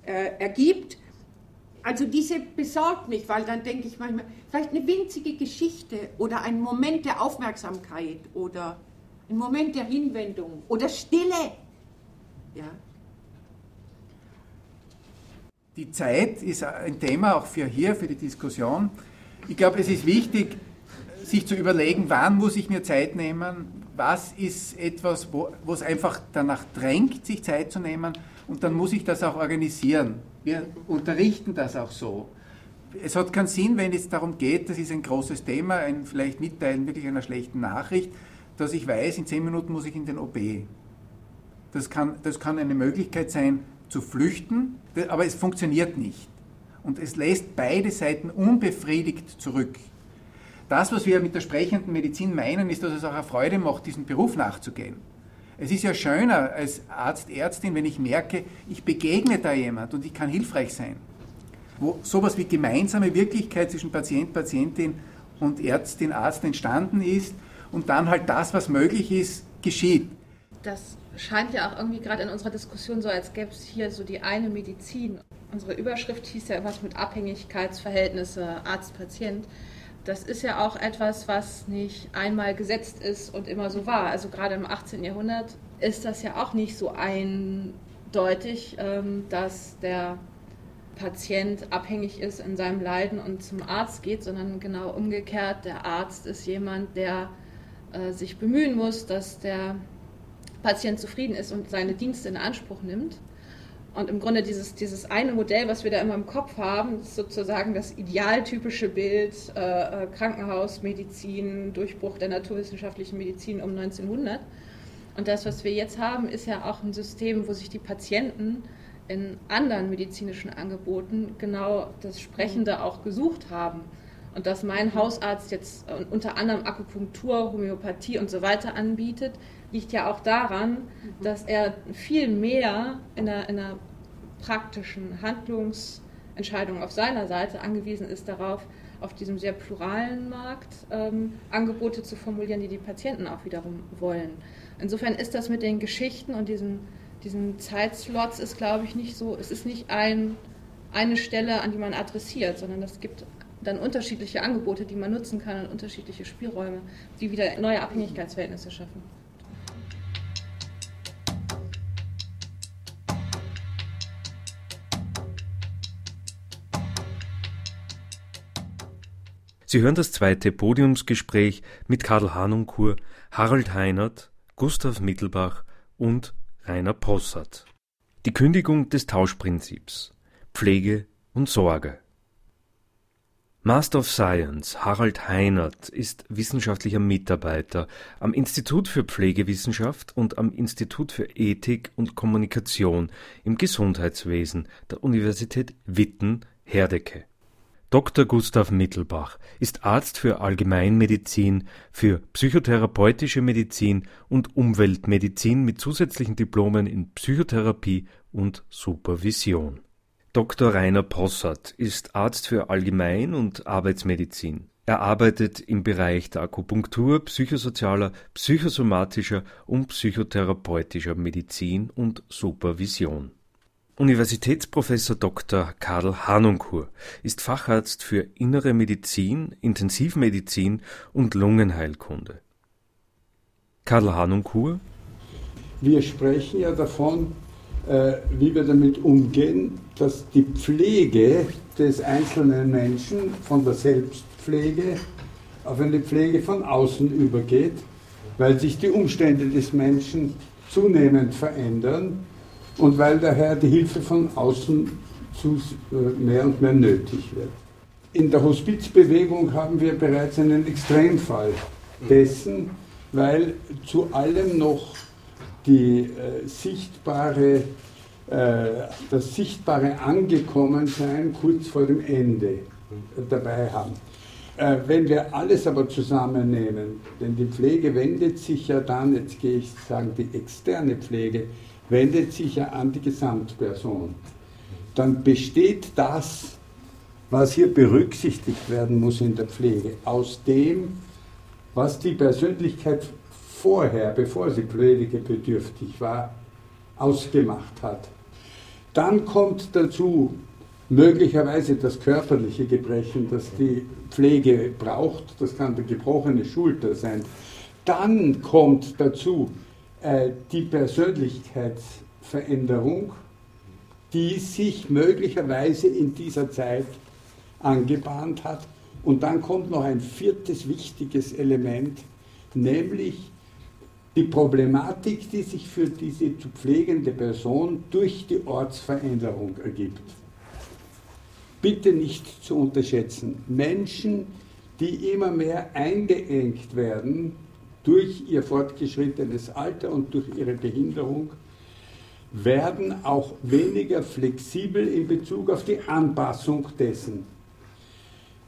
äh, ergibt, also diese besorgt mich, weil dann denke ich manchmal, vielleicht eine winzige Geschichte oder ein Moment der Aufmerksamkeit oder ein Moment der Hinwendung oder Stille. Ja. Die Zeit ist ein Thema auch für hier, für die Diskussion. Ich glaube, es ist wichtig, sich zu überlegen, wann muss ich mir Zeit nehmen, was ist etwas, wo, es einfach danach drängt, sich Zeit zu nehmen und dann muss ich das auch organisieren. Wir unterrichten das auch so. Es hat keinen Sinn, wenn es darum geht, das ist ein großes Thema, ein vielleicht Mitteilen wirklich einer schlechten Nachricht, dass ich weiß, in zehn Minuten muss ich in den OB. Das kann, das kann eine Möglichkeit sein, zu flüchten, aber es funktioniert nicht. Und es lässt beide Seiten unbefriedigt zurück. Das, was wir mit der sprechenden Medizin meinen, ist, dass es auch eine Freude macht, diesen Beruf nachzugehen. Es ist ja schöner als Arzt, Ärztin, wenn ich merke, ich begegne da jemand und ich kann hilfreich sein. Wo sowas wie gemeinsame Wirklichkeit zwischen Patient, Patientin und Ärztin, Arzt entstanden ist und dann halt das, was möglich ist, geschieht. Das scheint ja auch irgendwie gerade in unserer Diskussion so, als gäbe es hier so die eine Medizin. Unsere Überschrift hieß ja was mit Abhängigkeitsverhältnisse Arzt-Patient das ist ja auch etwas, was nicht einmal gesetzt ist und immer so war. Also gerade im 18. Jahrhundert ist das ja auch nicht so eindeutig, ähm, dass der Patient abhängig ist in seinem Leiden und zum Arzt geht, sondern genau umgekehrt. Der Arzt ist jemand, der äh, sich bemühen muss, dass der Patient zufrieden ist und seine Dienste in Anspruch nimmt. Und im Grunde dieses, dieses eine Modell, was wir da immer im Kopf haben, ist sozusagen das idealtypische Bild äh, äh Krankenhausmedizin, Durchbruch der naturwissenschaftlichen Medizin um 1900. Und das, was wir jetzt haben, ist ja auch ein System, wo sich die Patienten in anderen medizinischen Angeboten genau das Sprechende auch gesucht haben. Und dass mein Hausarzt jetzt äh, unter anderem Akupunktur, Homöopathie und so weiter anbietet, liegt ja auch daran, dass er viel mehr in einer, in einer praktischen Handlungs- Entscheidungen auf seiner Seite angewiesen ist darauf, auf diesem sehr pluralen Markt ähm, Angebote zu formulieren, die die Patienten auch wiederum wollen. Insofern ist das mit den Geschichten und diesen, diesen Zeitslots ist, glaube ich, nicht so, es ist nicht ein, eine Stelle, an die man adressiert, sondern es gibt dann unterschiedliche Angebote, die man nutzen kann und unterschiedliche Spielräume, die wieder neue Abhängigkeitsverhältnisse schaffen. Sie hören das zweite Podiumsgespräch mit Karl Hanunkur, Harald Heinert, Gustav Mittelbach und Rainer Possart. Die Kündigung des Tauschprinzips Pflege und Sorge. Master of Science Harald Heinert ist wissenschaftlicher Mitarbeiter am Institut für Pflegewissenschaft und am Institut für Ethik und Kommunikation im Gesundheitswesen der Universität Witten-Herdecke. Dr. Gustav Mittelbach ist Arzt für Allgemeinmedizin, für psychotherapeutische Medizin und Umweltmedizin mit zusätzlichen Diplomen in Psychotherapie und Supervision. Dr. Rainer Possart ist Arzt für Allgemein- und Arbeitsmedizin. Er arbeitet im Bereich der Akupunktur, psychosozialer, psychosomatischer und psychotherapeutischer Medizin und Supervision. Universitätsprofessor Dr. Karl Hanunkur ist Facharzt für Innere Medizin, Intensivmedizin und Lungenheilkunde. Karl Hanunkur Wir sprechen ja davon, wie wir damit umgehen, dass die Pflege des einzelnen Menschen von der Selbstpflege auf eine Pflege von außen übergeht, weil sich die Umstände des Menschen zunehmend verändern und weil daher die Hilfe von außen zu äh, mehr und mehr nötig wird. In der Hospizbewegung haben wir bereits einen Extremfall dessen, weil zu allem noch die äh, sichtbare, äh, das sichtbare Angekommensein kurz vor dem Ende dabei haben. Äh, wenn wir alles aber zusammennehmen, denn die Pflege wendet sich ja dann, jetzt gehe ich sagen, die externe Pflege, wendet sich ja an die Gesamtperson. Dann besteht das, was hier berücksichtigt werden muss in der Pflege, aus dem, was die Persönlichkeit vorher, bevor sie pflegebedürftig war, ausgemacht hat. Dann kommt dazu möglicherweise das körperliche Gebrechen, das die Pflege braucht. Das kann die gebrochene Schulter sein. Dann kommt dazu äh, die Persönlichkeitsveränderung, die sich möglicherweise in dieser Zeit angebahnt hat. Und dann kommt noch ein viertes wichtiges Element, nämlich die Problematik, die sich für diese zu pflegende Person durch die Ortsveränderung ergibt. Bitte nicht zu unterschätzen. Menschen, die immer mehr eingeengt werden durch ihr fortgeschrittenes Alter und durch ihre Behinderung werden auch weniger flexibel in Bezug auf die Anpassung dessen.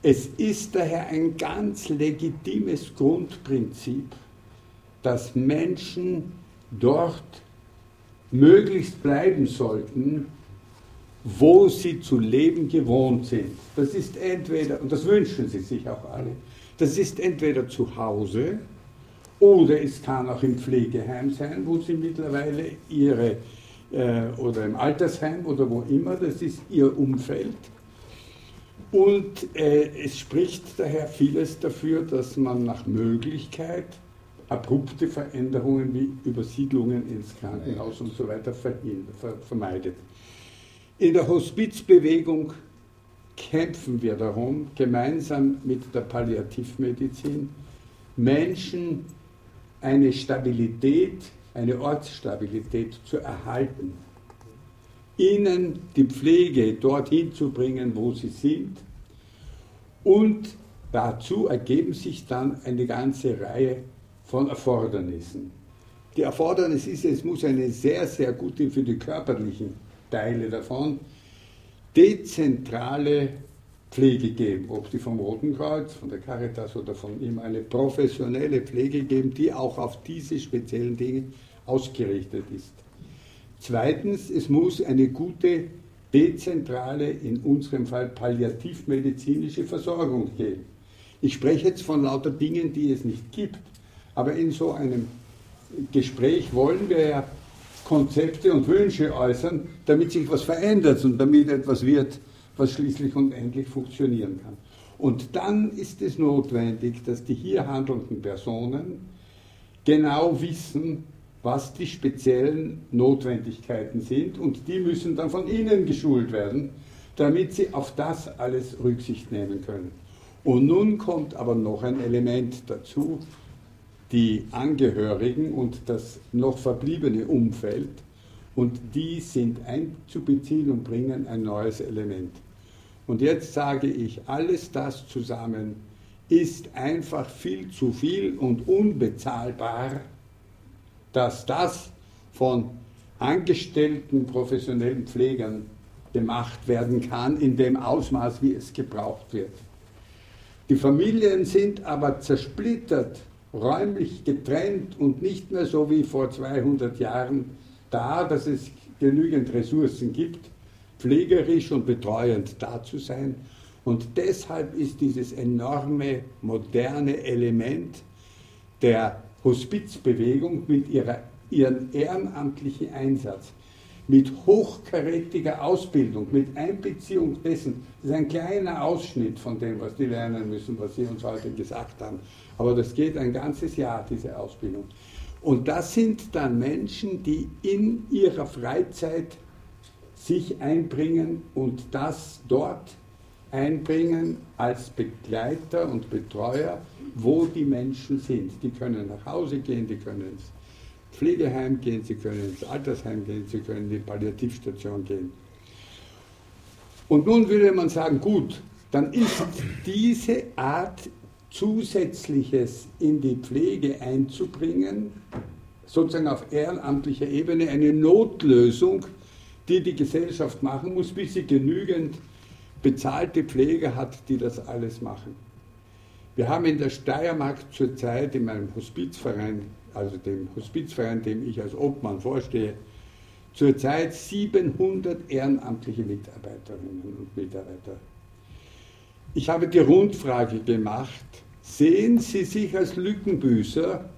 Es ist daher ein ganz legitimes Grundprinzip, dass Menschen dort möglichst bleiben sollten, wo sie zu leben gewohnt sind. Das ist entweder, und das wünschen sie sich auch alle, das ist entweder zu Hause, oder es kann auch im Pflegeheim sein, wo sie mittlerweile ihre, äh, oder im Altersheim oder wo immer, das ist ihr Umfeld. Und äh, es spricht daher vieles dafür, dass man nach Möglichkeit abrupte Veränderungen wie Übersiedlungen ins Krankenhaus und so weiter vermeidet. In der Hospizbewegung kämpfen wir darum, gemeinsam mit der Palliativmedizin Menschen eine Stabilität, eine Ortsstabilität zu erhalten, ihnen die Pflege dorthin zu bringen, wo sie sind und dazu ergeben sich dann eine ganze Reihe von Erfordernissen. Die Erfordernis ist, es muss eine sehr, sehr gute für die körperlichen Teile davon dezentrale Pflege geben, ob die vom Roten Kreuz, von der Caritas oder von ihm eine professionelle Pflege geben, die auch auf diese speziellen Dinge ausgerichtet ist. Zweitens, es muss eine gute dezentrale, in unserem Fall palliativmedizinische Versorgung geben. Ich spreche jetzt von lauter Dingen, die es nicht gibt, aber in so einem Gespräch wollen wir ja Konzepte und Wünsche äußern, damit sich was verändert und damit etwas wird, was schließlich und endlich funktionieren kann. Und dann ist es notwendig, dass die hier handelnden Personen genau wissen, was die speziellen Notwendigkeiten sind und die müssen dann von ihnen geschult werden, damit sie auf das alles Rücksicht nehmen können. Und nun kommt aber noch ein Element dazu, die Angehörigen und das noch verbliebene Umfeld und die sind einzubeziehen und bringen ein neues Element. Und jetzt sage ich, alles das zusammen ist einfach viel zu viel und unbezahlbar, dass das von angestellten professionellen Pflegern gemacht werden kann in dem Ausmaß, wie es gebraucht wird. Die Familien sind aber zersplittert, räumlich getrennt und nicht mehr so wie vor 200 Jahren da, dass es genügend Ressourcen gibt, pflegerisch und betreuend da zu sein. Und deshalb ist dieses enorme, moderne Element der Hospizbewegung mit ihrer, ihrem ehrenamtlichen Einsatz, mit hochkarätiger Ausbildung, mit Einbeziehung dessen, das ist ein kleiner Ausschnitt von dem, was die lernen müssen, was Sie uns heute gesagt haben. Aber das geht ein ganzes Jahr, diese Ausbildung. Und das sind dann Menschen, die in ihrer Freizeit sich einbringen und das dort einbringen als Begleiter und Betreuer, wo die Menschen sind. Die können nach Hause gehen, die können ins Pflegeheim gehen, sie können ins Altersheim gehen, sie können in die Palliativstation gehen. Und nun würde man sagen, gut, dann ist diese Art Zusätzliches in die Pflege einzubringen, sozusagen auf ehrenamtlicher Ebene eine Notlösung, die die Gesellschaft machen muss, bis sie genügend bezahlte Pflege hat, die das alles machen. Wir haben in der Steiermark zurzeit in meinem Hospizverein, also dem Hospizverein, dem ich als Obmann vorstehe, zurzeit 700 ehrenamtliche Mitarbeiterinnen und Mitarbeiter. Ich habe die Rundfrage gemacht, sehen Sie sich als Lückenbüßer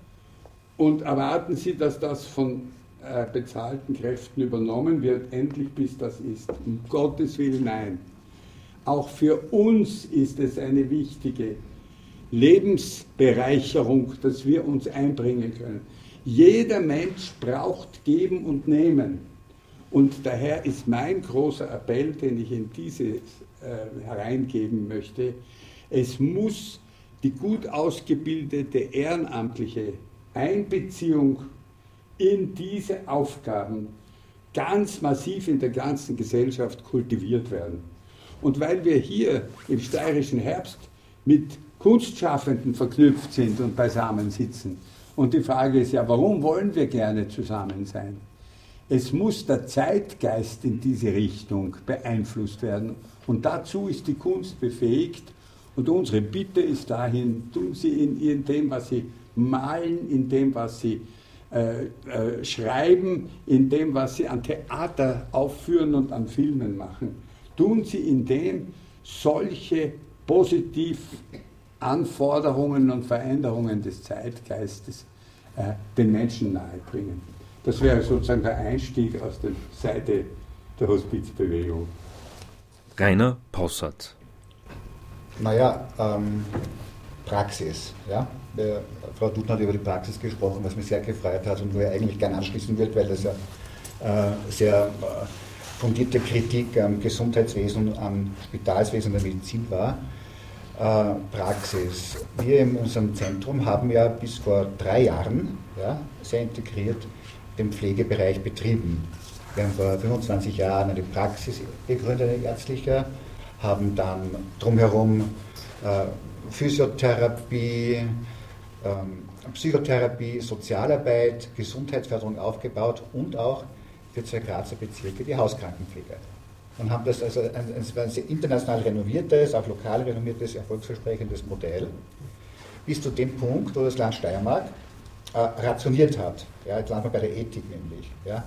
und erwarten Sie, dass das von äh, bezahlten Kräften übernommen wird, endlich bis das ist. Um Gottes Willen nein. Auch für uns ist es eine wichtige Lebensbereicherung, dass wir uns einbringen können. Jeder Mensch braucht geben und nehmen. Und daher ist mein großer Appell, den ich in diese äh, hereingeben möchte, es muss die gut ausgebildete ehrenamtliche Einbeziehung in diese Aufgaben ganz massiv in der ganzen Gesellschaft kultiviert werden. Und weil wir hier im steirischen Herbst mit Kunstschaffenden verknüpft sind und beisammen sitzen. Und die Frage ist ja, warum wollen wir gerne zusammen sein? Es muss der Zeitgeist in diese Richtung beeinflusst werden. Und dazu ist die Kunst befähigt. Und unsere Bitte ist dahin, tun Sie in, in dem, was Sie malen, in dem, was Sie äh, äh, schreiben, in dem, was Sie an Theater aufführen und an Filmen machen. Tun Sie in dem solche positiv Anforderungen und Veränderungen des Zeitgeistes äh, den Menschen nahebringen. Das wäre sozusagen der Einstieg aus der Seite der Hospizbewegung. Rainer Possert. Naja, ähm, Praxis. Ja? Der, Frau Dudner hat über die Praxis gesprochen, was mich sehr gefreut hat und wo ich eigentlich gerne anschließen will, weil das ja äh, sehr äh, fundierte Kritik am Gesundheitswesen, am Spitalswesen der Medizin war. Äh, Praxis. Wir in unserem Zentrum haben ja bis vor drei Jahren ja, sehr integriert den Pflegebereich betrieben. Wir haben vor 25 Jahren eine Praxis gegründet, eine ärztliche, haben dann drumherum äh, Physiotherapie, ähm, Psychotherapie, Sozialarbeit, Gesundheitsförderung aufgebaut und auch für zwei Grazer Bezirke die Hauskrankenpflege und haben das also ein, ein international renoviertes, auch lokal renoviertes, erfolgsversprechendes Modell, bis zu dem Punkt, wo das Land Steiermark äh, rationiert hat. Ja, jetzt landen wir bei der Ethik nämlich. Ja.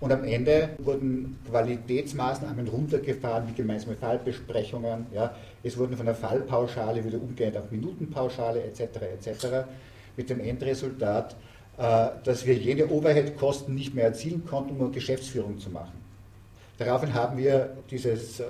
Und am Ende wurden Qualitätsmaßnahmen runtergefahren, wie gemeinsame Fallbesprechungen. Ja. Es wurden von der Fallpauschale wieder umgehend auf Minutenpauschale etc. etc. Mit dem Endresultat, äh, dass wir jene Overhead-Kosten nicht mehr erzielen konnten, um Geschäftsführung zu machen. Daraufhin haben wir dieses äh,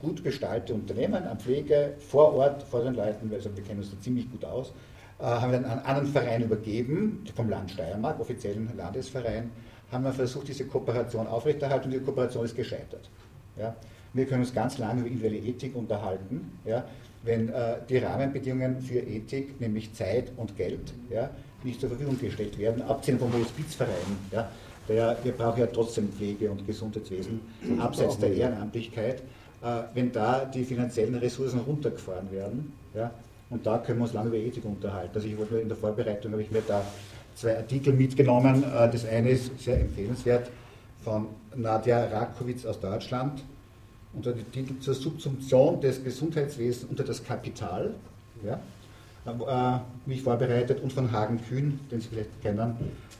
gut gestaltete Unternehmen an Pflege vor Ort, vor den Leuten, also wir kennen uns da ziemlich gut aus, äh, haben wir einen anderen Verein übergeben, vom Land Steiermark, offiziellen Landesverein, haben wir versucht, diese Kooperation aufrechterhalten und die Kooperation ist gescheitert. Ja? Wir können uns ganz lange über individuelle Ethik unterhalten, ja? wenn äh, die Rahmenbedingungen für Ethik, nämlich Zeit und Geld, ja, nicht zur Verfügung gestellt werden, abgesehen vom Hospizverein. Ja? Der, wir brauchen ja trotzdem Pflege und Gesundheitswesen, abseits der Ehrenamtlichkeit, äh, wenn da die finanziellen Ressourcen runtergefahren werden. Ja? Und da können wir uns lange über Ethik unterhalten. Also ich wollte in der Vorbereitung, habe ich mir da zwei Artikel mitgenommen. Äh, das eine ist sehr empfehlenswert von Nadja Rakowitz aus Deutschland. Unter dem Titel zur Subsumption des Gesundheitswesens unter das Kapital. Ja, äh, mich vorbereitet und von Hagen Kühn, den Sie vielleicht kennen,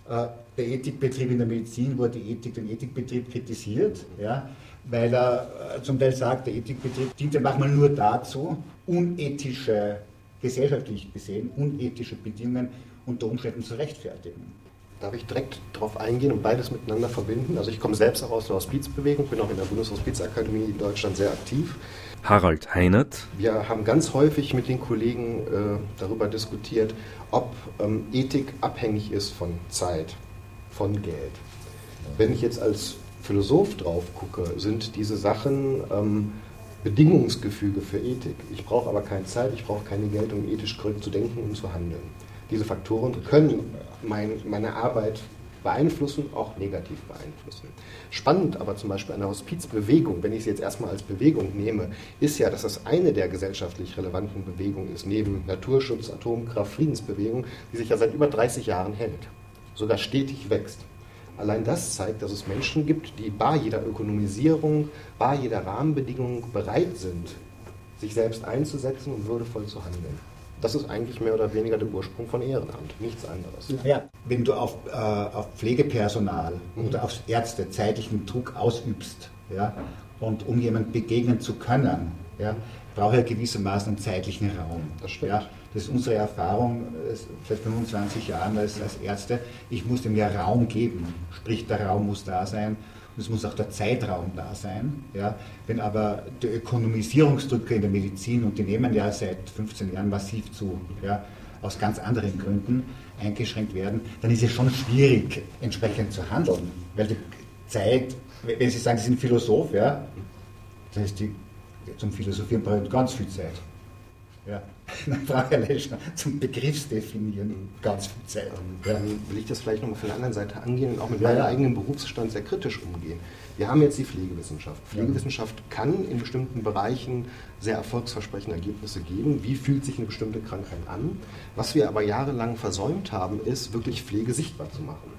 äh, der Ethikbetrieb in der Medizin, wo die Ethik, den Ethikbetrieb kritisiert, ja, weil er äh, zum Teil sagt, der Ethikbetrieb dient ja manchmal nur dazu, unethische, gesellschaftlich gesehen, unethische Bedingungen unter Umständen zu rechtfertigen. Darf ich direkt darauf eingehen und beides miteinander verbinden? Also ich komme selbst auch aus der Hospizbewegung, bin auch in der Bundeshospizakademie in Deutschland sehr aktiv. Harald Heinert. Wir haben ganz häufig mit den Kollegen äh, darüber diskutiert, ob ähm, Ethik abhängig ist von Zeit, von Geld. Wenn ich jetzt als Philosoph drauf gucke, sind diese Sachen ähm, Bedingungsgefüge für Ethik. Ich brauche aber keine Zeit, ich brauche keine Geld, um ethisch korrekt zu denken und zu handeln diese Faktoren können mein, meine Arbeit beeinflussen, auch negativ beeinflussen. Spannend aber zum Beispiel an der Hospizbewegung, wenn ich sie jetzt erstmal als Bewegung nehme, ist ja, dass das eine der gesellschaftlich relevanten Bewegungen ist, neben Naturschutz, Atomkraft, Friedensbewegung, die sich ja seit über 30 Jahren hält, sogar stetig wächst. Allein das zeigt, dass es Menschen gibt, die bar jeder Ökonomisierung, bar jeder Rahmenbedingung bereit sind, sich selbst einzusetzen und würdevoll zu handeln. Das ist eigentlich mehr oder weniger der Ursprung von Ehrenamt, nichts anderes. Ja, wenn du auf, äh, auf Pflegepersonal mhm. oder auf Ärzte zeitlichen Druck ausübst, ja, und um jemand begegnen zu können, ja, braucht er gewissermaßen einen zeitlichen Raum. Das stimmt. Ja, das ist unsere Erfahrung seit 25 Jahren als, als Ärzte. Ich muss dem ja Raum geben, sprich der Raum muss da sein es muss auch der Zeitraum da sein. Ja. Wenn aber die Ökonomisierungsdrücke in der Medizin, und die nehmen ja seit 15 Jahren massiv zu, ja, aus ganz anderen Gründen eingeschränkt werden, dann ist es schon schwierig, entsprechend zu handeln. Weil die Zeit, wenn Sie sagen, Sie sind Philosoph, ja, das heißt, die, zum Philosophieren braucht ganz viel Zeit. Ja. Dann brauche ich schon zum Begriffsdefinieren ganz viel Zeit. Dann ähm, will ich das vielleicht nochmal von der anderen Seite angehen und auch mit ja, meinem ja. eigenen Berufsstand sehr kritisch umgehen. Wir haben jetzt die Pflegewissenschaft. Pflegewissenschaft kann in bestimmten Bereichen sehr erfolgsversprechende Ergebnisse geben. Wie fühlt sich eine bestimmte Krankheit an? Was wir aber jahrelang versäumt haben, ist wirklich Pflege sichtbar zu machen.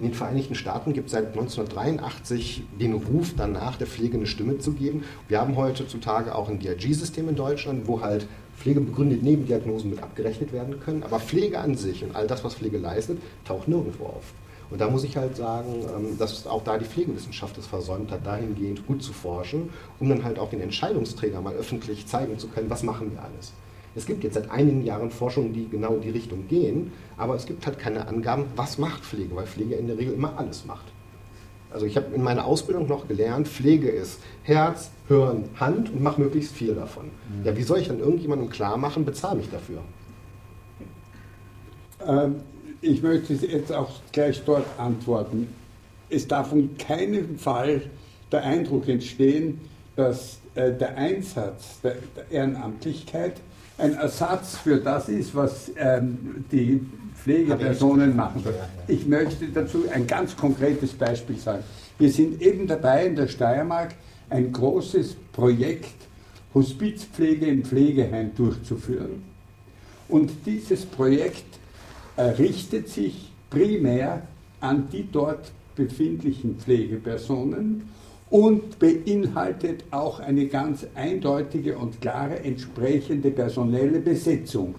In den Vereinigten Staaten gibt es seit 1983 den Ruf danach, der Pflege eine Stimme zu geben. Wir haben heutzutage auch ein DRG-System in Deutschland, wo halt pflegebegründete Nebendiagnosen mit abgerechnet werden können, aber Pflege an sich und all das, was Pflege leistet, taucht nirgendwo auf. Und da muss ich halt sagen, ähm, dass auch da die Pflegewissenschaft es versäumt hat, dahingehend gut zu forschen, um dann halt auch den Entscheidungsträger mal öffentlich zeigen zu können, was machen wir alles. Es gibt jetzt seit einigen Jahren Forschungen, die genau in die Richtung gehen, aber es gibt halt keine Angaben, was macht Pflege, weil Pflege in der Regel immer alles macht. Also ich habe in meiner Ausbildung noch gelernt, Pflege ist Herz, Hirn, Hand und mach möglichst viel davon. Mhm. Ja, wie soll ich dann irgendjemandem klar machen, bezahle mich dafür? Ähm, ich möchte jetzt auch gleich dort antworten. Es darf in keinem Fall der Eindruck entstehen, dass äh, der Einsatz der, der, Ehrenamtlichkeit ein Ersatz für das ist, was ähm, die Pflegepersonen machen. Ich möchte dazu ein ganz konkretes Beispiel sagen. Wir sind eben dabei in der Steiermark ein großes Projekt Hospizpflege im Pflegeheim durchzuführen. Und dieses Projekt richtet sich primär an die dort befindlichen Pflegepersonen und beinhaltet auch eine ganz eindeutige und klare entsprechende personelle Besetzung.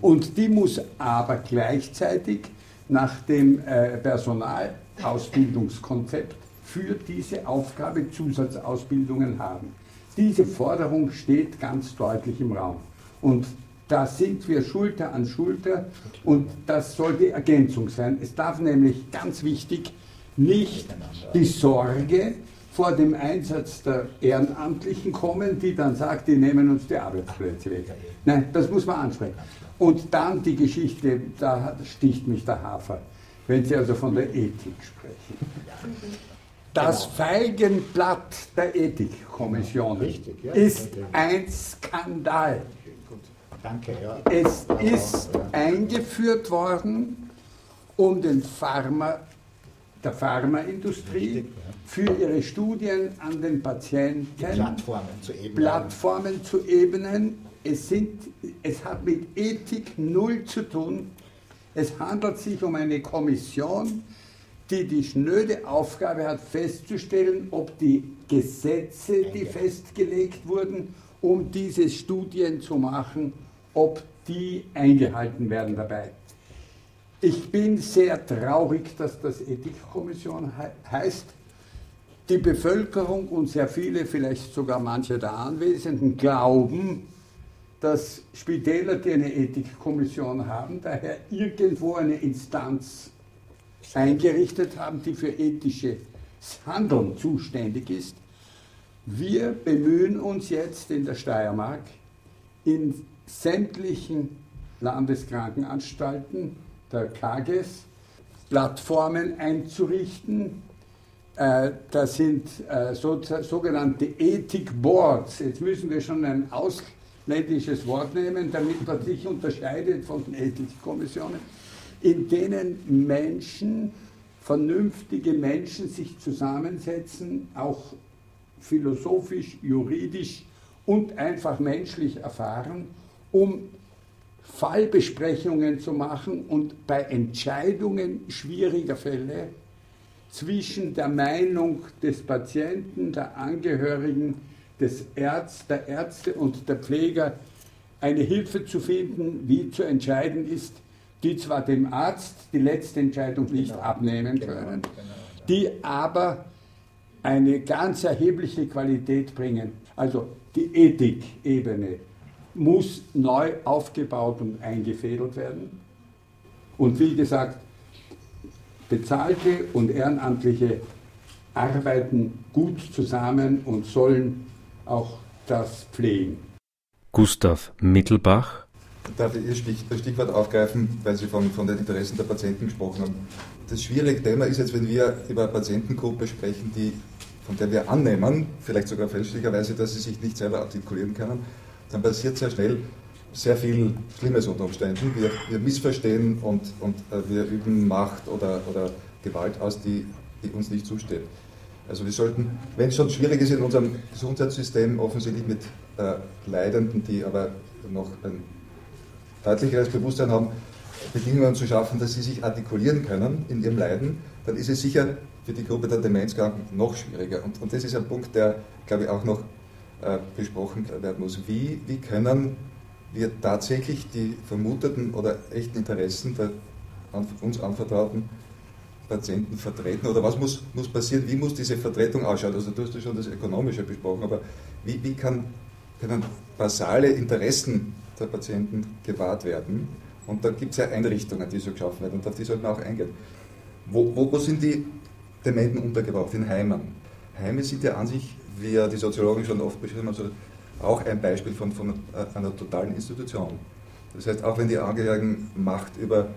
Und die muss aber gleichzeitig nach dem äh, Personal Zusatzausbildungskonzept für diese Aufgabe Zusatzausbildungen haben. Diese Forderung steht ganz deutlich im Raum. Und da sind wir Schulter an Schulter und das soll die Ergänzung sein. Es darf nämlich ganz wichtig nicht die Sorge vor dem Einsatz der Ehrenamtlichen kommen, die dann sagt, die nehmen uns die Arbeitsplätze weg. Nein, das muss man ansprechen. Und dann die Geschichte, da sticht mich der Hafer, wenn Sie also von der Ethik sprechen. Das genau. Feigenblatt der Ethikkommission ist ein Skandal. Danke, ja. Es ist eingeführt worden, um den Pharma, der Pharmaindustrie für ihre Studien an den Patienten Plattformen zu ebnen. Plattformen zu ebnen. Es, sind, es hat mit Ethik null zu tun. Es handelt sich um eine Kommission, die die schnöde Aufgabe hat, festzustellen, ob die Gesetze, die festgelegt wurden, um diese Studien zu machen, ob die eingehalten werden dabei. Ich bin sehr traurig, dass das Ethikkommission he heißt. Die Bevölkerung und sehr viele, vielleicht sogar manche der Anwesenden, glauben, dass Spitäler, die eine Ethikkommission haben, daher irgendwo eine Instanz eingerichtet haben, die für ethisches Handeln zuständig ist. Wir bemühen uns jetzt in der Steiermark, in sämtlichen Landeskrankenanstalten der KGS Plattformen einzurichten. Äh, das sind äh, so, sogenannte Ethik-Boards. Jetzt müssen wir schon ein ausländisches Wort nehmen, damit man sich unterscheidet von den Ethikkommissionen, in denen Menschen, vernünftige Menschen sich zusammensetzen, auch philosophisch, juridisch und einfach menschlich erfahren um Fallbesprechungen zu machen und bei Entscheidungen schwieriger Fälle zwischen der Meinung des Patienten, der Angehörigen, des Ärzt, der Ärzte und der Pfleger eine Hilfe zu finden, wie zu entscheiden ist, die zwar dem Arzt die letzte Entscheidung nicht genau. abnehmen genau. können, genau. die aber eine ganz erhebliche Qualität bringen. Also die Ethikebene muss neu aufgebaut und eingefädelt werden. Und wie gesagt, bezahlte und Ehrenamtliche arbeiten gut zusammen und sollen auch das pflegen. Gustav Mittelbach. Darf ich Ihr Stichwort aufgreifen, weil Sie von, von den Interessen der Patienten gesprochen haben. Das schwierige Thema ist jetzt, wenn wir über eine Patientengruppe sprechen, die, von der wir annehmen, vielleicht sogar fälschlicherweise, dass sie sich nicht selber artikulieren können, dann passiert sehr schnell sehr viel Schlimmes unter Umständen. Wir, wir missverstehen und, und äh, wir üben Macht oder, oder Gewalt aus, die, die uns nicht zusteht. Also wir sollten, wenn es schon schwierig ist in unserem Gesundheitssystem, offensichtlich mit äh, Leidenden, die aber noch ein deutlicheres Bewusstsein haben, Bedingungen zu schaffen, dass sie sich artikulieren können in ihrem Leiden, dann ist es sicher für die Gruppe der Demenzkranken noch schwieriger. Und, und das ist ein Punkt, der, glaube ich, auch noch äh, besprochen werden muss. Wie, wie können wir tatsächlich die vermuteten oder echten Interessen der uns anvertrauten Patienten vertreten oder was muss, muss passieren, wie muss diese Vertretung ausschauen? Also du hast ja schon das Ökonomische besprochen, aber wie, wie kann, können basale Interessen der Patienten gewahrt werden? Und da gibt es ja Einrichtungen, die so geschaffen werden und auf die sollten wir auch eingehen. Wo, wo, wo sind die Dementen untergebracht? In Heimen. Heime sind ja an sich wie ja die Soziologen schon oft beschrieben haben, auch ein Beispiel von, von einer totalen Institution. Das heißt, auch wenn die Angehörigen Macht über,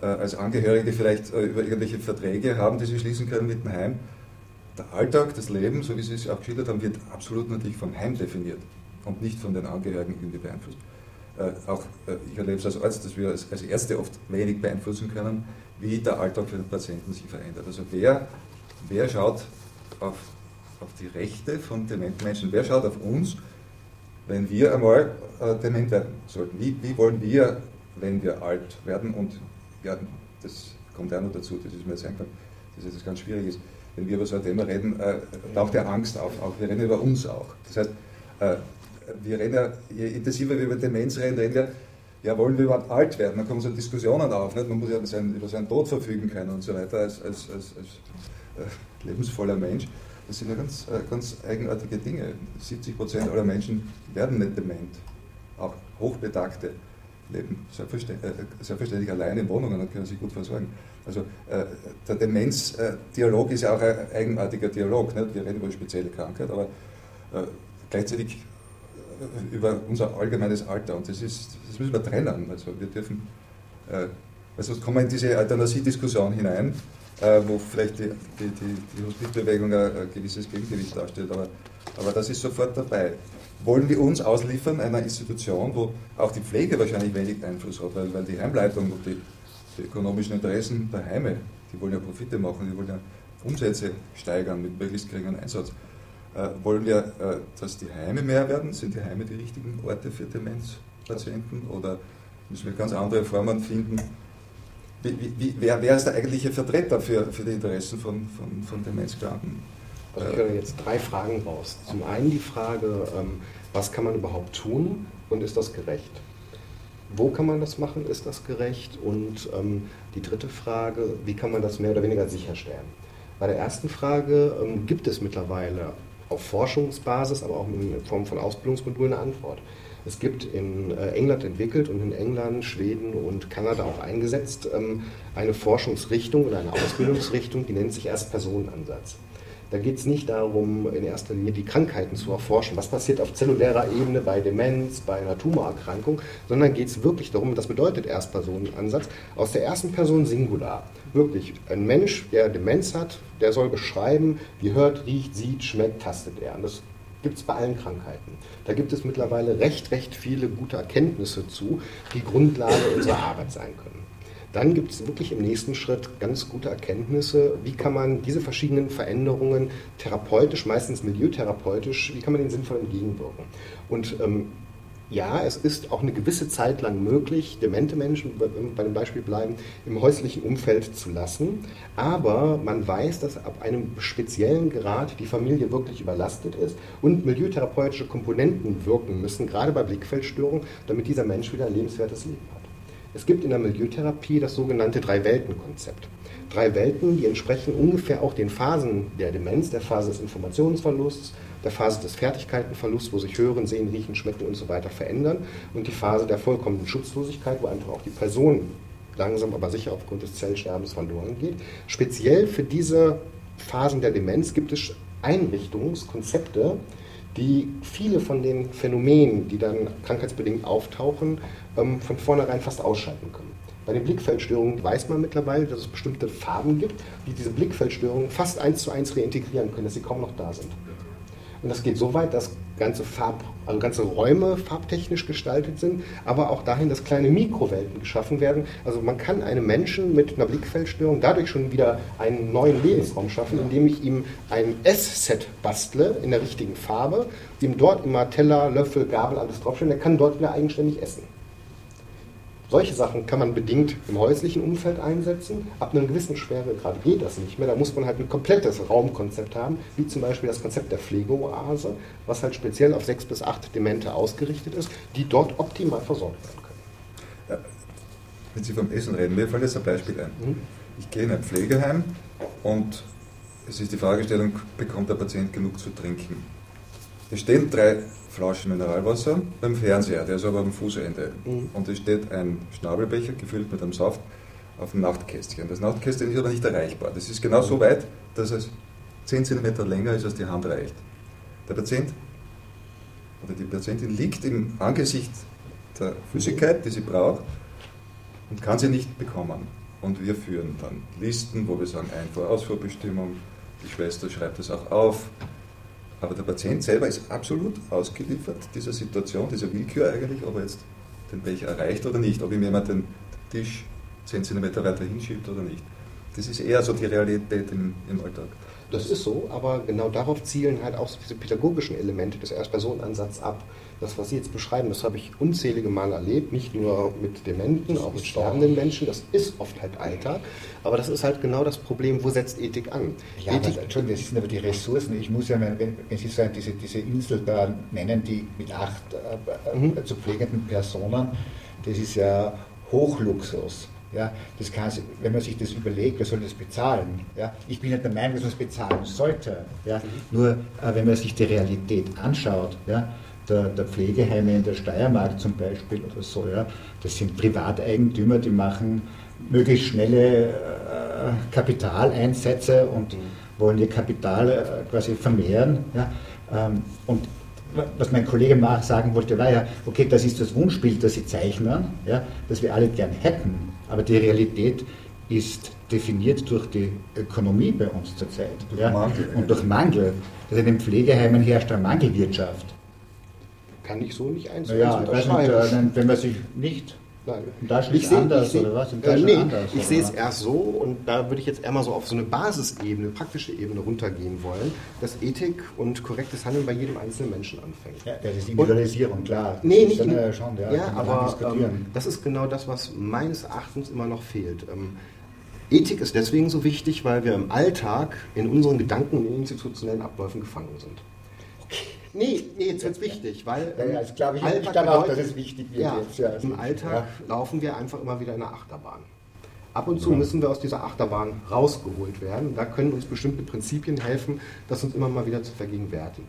äh, als Angehörige vielleicht äh, über irgendwelche Verträge haben, die sie schließen können mit dem Heim, der Alltag, das Leben, so wie Sie es auch geschildert haben, wird absolut natürlich vom Heim definiert und nicht von den Angehörigen irgendwie beeinflusst. Äh, auch äh, ich erlebe es als Arzt, dass wir als, Ärzte oft wenig beeinflussen können, wie der Alltag für den Patienten sich verändert. Also wer, wer schaut auf auf die Rechte von dementen Menschen. Wer schaut auf uns, wenn wir einmal äh, dement werden sollten? Wie, wie wollen wir, wenn wir alt werden und ja, das kommt ja noch dazu, das ist mir jetzt eingefallen, dass das ganz schwierig ist. Wenn wir über so ein Thema reden, äh, taucht ja Angst auf, auch. Wir reden über uns auch. Das heißt, äh, wir reden ja, je intensiver wir über Demenz reden, reden wir ja, wollen wir überhaupt alt werden? Dann kommen so Diskussionen auf, nicht? man muss ja über seinen, über seinen Tod verfügen können und so weiter als, als, als, als äh, lebensvoller Mensch. Das sind ja ganz, äh, ganz eigenartige Dinge. 70 Prozent aller Menschen werden nicht dement. Auch Hochbetagte leben selbstverständlich, äh, selbstverständlich allein in Wohnungen und können sich gut versorgen. Also äh, der Demenzdialog ist ja auch ein eigenartiger Dialog. Nicht? Wir reden über spezielle Krankheit, aber äh, gleichzeitig über unser allgemeines Alter. Und das, ist, das müssen wir trennen. Also wir dürfen, äh, also kommen wir in diese Euthanasie-Diskussion hinein äh, wo vielleicht die, die, die, die Hospizbewegung ein, gewisses Gegengewicht darstellt. Aber, aber das ist sofort dabei. Wollen wir uns ausliefern einer Institution, wo auch die Pflege wahrscheinlich wenig Einfluss hat, weil, weil die Heimleitung und die, die ökonomischen Interessen der Heime, die wollen ja Profite machen, die wollen ja Umsätze steigern mit möglichst geringem Einsatz. Äh, wollen wir, äh, dass die Heime mehr werden? Sind die Heime die richtigen Orte für Demenzpatienten? Oder müssen wir ganz andere Formen finden, wie, wie, wer, wer, ist der eigentliche Vertreter für, für die Interessen von, von, von Demenzkranken? Also ich höre jetzt drei Fragen raus. Zum einen die Frage, ähm, was kann man überhaupt tun und ist das gerecht? Wo kann man das machen, ist das gerecht? Und ähm, die dritte Frage, wie kann man das mehr oder weniger sicherstellen? Bei der ersten Frage ähm, gibt es mittlerweile auf Forschungsbasis, aber auch in Form von Ausbildungsmodulen eine Antwort. Es gibt in äh, England entwickelt und in England, Schweden und Kanada auch eingesetzt ähm, eine Forschungsrichtung oder eine Ausbildungsrichtung, die nennt sich Erstpersonenansatz. Da geht es nicht darum, in erster Linie die Krankheiten zu erforschen, was passiert auf zellulärer Ebene bei Demenz, bei einer Tumorerkrankung, sondern geht es wirklich darum, das bedeutet Erstpersonenansatz, aus der ersten Person Singular. Wirklich, ein Mensch, der Demenz hat, der soll beschreiben, wie hört, riecht, sieht, schmeckt, tastet er. Und das gibt es bei allen Krankheiten. Da gibt es mittlerweile recht, recht viele gute Erkenntnisse zu, die Grundlage unserer Arbeit sein können. Dann gibt es wirklich im nächsten Schritt ganz gute Erkenntnisse, wie kann man diese verschiedenen Veränderungen therapeutisch, meistens milieutherapeutisch, wie kann man denen sinnvoll entgegenwirken. Und ähm, ja, es ist auch eine gewisse Zeit lang möglich, demente Menschen, bei dem Beispiel bleiben, im häuslichen Umfeld zu lassen. Aber man weiß, dass ab einem speziellen Grad die Familie wirklich überlastet ist und milieutherapeutische Komponenten wirken müssen, gerade bei Blickfeldstörungen, damit dieser Mensch wieder ein lebenswertes Leben hat. Es gibt in der Milieu-Therapie das sogenannte Drei-Welten-Konzept. Drei Welten, die entsprechen ungefähr auch den Phasen der Demenz, der Phase des Informationsverlusts, der Phase des Fertigkeitenverlusts, wo sich Hören, Sehen, Riechen, Schmecken und so weiter verändern und die Phase der vollkommenen Schutzlosigkeit, wo einfach auch die Person langsam aber sicher aufgrund des Zellsterbens verloren geht. Speziell für diese Phasen der Demenz gibt es Einrichtungskonzepte, die viele von den Phänomenen, die dann krankheitsbedingt auftauchen, ähm, von vornherein fast ausschalten können. Bei den Blickfeldstörungen weiß man mittlerweile, dass es bestimmte Farben gibt, die diese Blickfeldstörungen fast eins zu eins reintegrieren können, dass sie kaum noch da sind. Und das geht so weit, dass ganze, Farb, also ganze Räume farbtechnisch gestaltet sind, aber auch dahin, dass kleine Mikrowelten geschaffen werden. Also man kann einem Menschen mit einer Blickfeldstörung dadurch schon wieder einen neuen Lebensraum schaffen, indem ich ihm ein S-Set bastle in der richtigen Farbe, ihm dort immer Teller, Löffel, Gabel, alles draufstellen. Der kann dort wieder eigenständig essen. Solche Sachen kann man bedingt im häuslichen Umfeld einsetzen. Ab einem gewissen Schweregrad geht das nicht mehr. Da muss man halt ein komplettes Raumkonzept haben, wie zum Beispiel das Konzept der Pflegeoase, was halt speziell auf sechs bis acht Demente ausgerichtet ist, die dort optimal versorgt werden können. Ja, wenn Sie vom Essen reden, mir fällt jetzt ein Beispiel ein. Mhm. Ich gehe in ein Pflegeheim und es ist die Fragestellung, bekommt der Patient genug zu trinken? Es stehen drei Flaschen Mineralwasser beim Fernseher, der ist aber am Fußende. Mhm. Und es steht ein Schnabelbecher gefüllt mit einem Saft auf dem Nachtkästchen. Das Nachtkästchen ist aber nicht erreichbar. Das ist genau so weit, dass es 10 cm länger ist, als die Hand reicht. Der Patient oder die Patientin liegt im Angesicht der Flüssigkeit, die sie braucht, und kann sie nicht bekommen. Und wir führen dann Listen, wo wir sagen Einfuhr-Ausfuhrbestimmung, die Schwester schreibt es auch auf, aber der Patient selber ist absolut ausgeliefert dieser Situation, dieser Willkür eigentlich, ob er jetzt den Becher erreicht oder nicht, ob ihm jemand den Tisch 10 cm weiter hinschiebt oder nicht. Das ist eher so die Realität im, im Alltag. Das ist so, aber genau darauf zielen halt auch diese pädagogischen Elemente des Erstpersonenansatzes ab das, was Sie jetzt beschreiben, das habe ich unzählige Mal erlebt, nicht nur mit Dementen, auch mit sterbenden Menschen. Das ist oft halt Alltag, aber das ist halt genau das Problem, wo setzt Ethik an? Ja, Ethik, aber, Entschuldigung, das sind aber die Ressourcen. Ich muss ja, wenn, wenn Sie sagen, diese, diese Insel da nennen, die mit acht äh, mhm. zu pflegenden Personen, das ist ja Hochluxus. Ja, das kann, wenn man sich das überlegt, wer soll das bezahlen? Ja, ich bin nicht der Meinung, dass man es bezahlen sollte. Ja, nur äh, wenn man sich die Realität anschaut, ja, der, der, Pflegeheime in der Steiermark zum Beispiel oder so, ja, das sind Privateigentümer, die machen möglichst schnelle äh, Kapitaleinsätze und mhm. wollen ihr Kapital äh, quasi vermehren. Ja, ähm, und was mein Kollege sagen wollte, war ja, okay, das ist das Wunschbild, das Sie zeichnen, ja, das wir alle gern hätten, aber die Realität ist definiert durch die Ökonomie bei uns zurzeit. Durch ja, Mangel. Und durch Mangel. Also in den Pflegeheimen herrscht eine Mangelwirtschaft. Kann ich so nicht eins naja, unterschreiben. Wenn man sich nicht Nein. Da ich sehe, anders, sehe, oder was? Äh, nee, anders, ich sehe es erst so und da würde ich jetzt eher mal so auf so eine Basisebene, praktische Ebene runtergehen wollen, dass Ethik und korrektes Handeln bei jedem einzelnen Menschen anfängt. Ja, das ist Individualisierung, klar. Nee, nicht in, ja, schon, ja, ja aber ähm, das ist genau das, was meines Erachtens immer noch fehlt. Ähm, Ethik ist deswegen so wichtig, weil wir im Alltag in unseren Gedanken und institutionellen Abläufen gefangen sind. Nee, nee jetzt wird es wichtig, weil ja, ja, glaube ich, Alltag ich glaube auch, dass es wichtig wird ja, jetzt. Ja, Im Alltag ja. laufen wir einfach immer wieder in der Achterbahn. Ab und zu müssen wir aus dieser Achterbahn rausgeholt werden. Da können uns bestimmte Prinzipien helfen, das uns immer mal wieder zu vergegenwärtigen.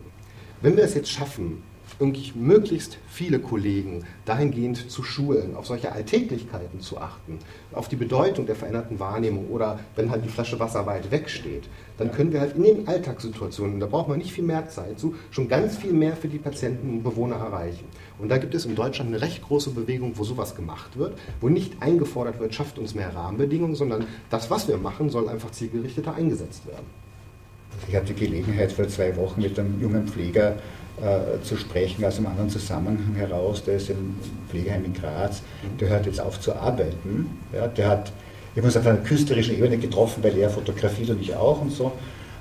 Wenn wir es jetzt schaffen, irgendwie möglichst viele Kollegen dahingehend zu schulen, auf solche Alltäglichkeiten zu achten, auf die Bedeutung der veränderten Wahrnehmung oder wenn halt die Flasche Wasser weit wegsteht, dann können wir halt in den Alltagssituationen, da braucht man nicht viel mehr Zeit zu, schon ganz viel mehr für die Patienten und Bewohner erreichen. Und da gibt es in Deutschland eine recht große Bewegung, wo sowas gemacht wird, wo nicht eingefordert wird, schafft uns mehr Rahmenbedingungen, sondern das, was wir machen, soll einfach zielgerichteter eingesetzt werden. Ich hatte die Gelegenheit vor zwei Wochen mit einem jungen Pfleger äh, zu sprechen aus einem anderen Zusammenhang heraus. Der ist im Pflegeheim in Graz, der hört jetzt auf zu arbeiten. Ja, der hat, haben uns auf einer künstlerischen Ebene getroffen, weil er fotografiert und ich auch und so.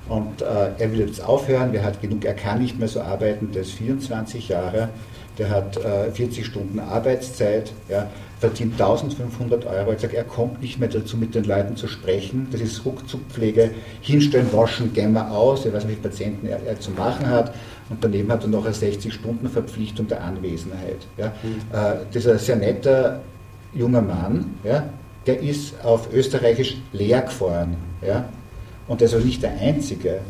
Und äh, er will jetzt aufhören, der hat genug, er kann nicht mehr so arbeiten, der ist 24 Jahre, der hat äh, 40 Stunden Arbeitszeit, ja, verdient 1500 Euro. Ich sage, er kommt nicht mehr dazu, mit den Leuten zu sprechen. Das ist Ruckzuckpflege, hinstellen, waschen, wir aus. Ich weiß nicht, wie Patienten er, er zu machen hat. Und daneben hat er noch eine 60-Stunden-Verpflichtung der Anwesenheit. Ja. Mhm. Das ist ein sehr netter junger Mann, ja, der ist auf Österreichisch leer gefahren. Ja. Und der ist auch nicht der Einzige.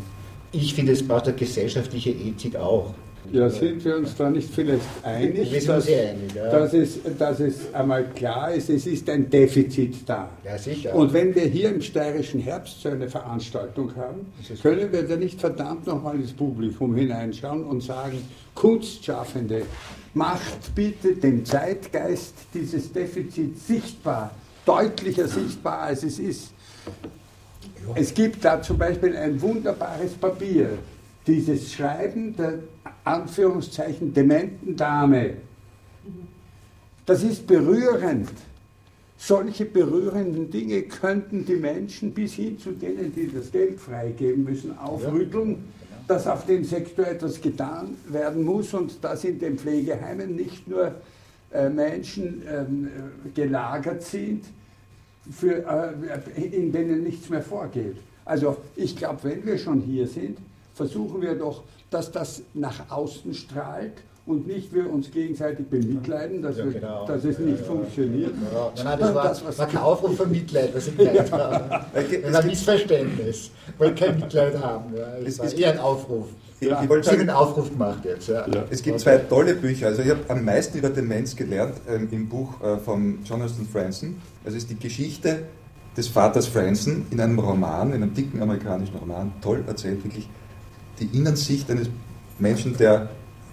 Ich finde, es braucht eine gesellschaftliche Ethik auch. Ja, sind wir uns da nicht vielleicht einig, wir dass, einig ja. dass, es, dass es einmal klar ist, es ist ein Defizit da. Ja, sicher. Und wenn wir hier im steirischen Herbst so eine Veranstaltung haben, können wir da nicht verdammt nochmal ins Publikum hineinschauen und sagen, Kunstschaffende, macht bitte den Zeitgeist dieses Defizits sichtbar, deutlicher sichtbar, als es ist. Es gibt da zum Beispiel ein wunderbares Papier, dieses Schreiben der Anführungszeichen dementen Dame. Das ist berührend. Solche berührenden Dinge könnten die Menschen bis hin zu denen, die das Geld freigeben müssen, aufrütteln, dass auf dem Sektor etwas getan werden muss und dass in den Pflegeheimen nicht nur äh, Menschen ähm, äh, gelagert sind, für, äh, in denen nichts mehr vorgeht. Also ich glaube, wenn wir schon hier sind, versuchen wir doch, dass das nach außen strahlt und nicht wir uns gegenseitig bemitleiden, dass, ja, genau. wir, dass es nicht ja, funktioniert. Ja. Nein, nein, das war, das, war kein Aufruf für Mitleid, was ich gemeint habe. Das war ein Missverständnis. Ich wollte kein Mitleid haben. Es war eher ein Aufruf. Ja, ich wollte sagen, einen Aufruf gemacht jetzt. Ja. Ja. Es gibt zwei tolle Bücher. Also ich habe am meisten über Demenz gelernt ähm, im Buch äh, von Jonathan Franzen. Das ist die Geschichte des Vaters Franzen in einem Roman, in einem dicken amerikanischen Roman, toll erzählt, wirklich die Innensicht eines Menschen, der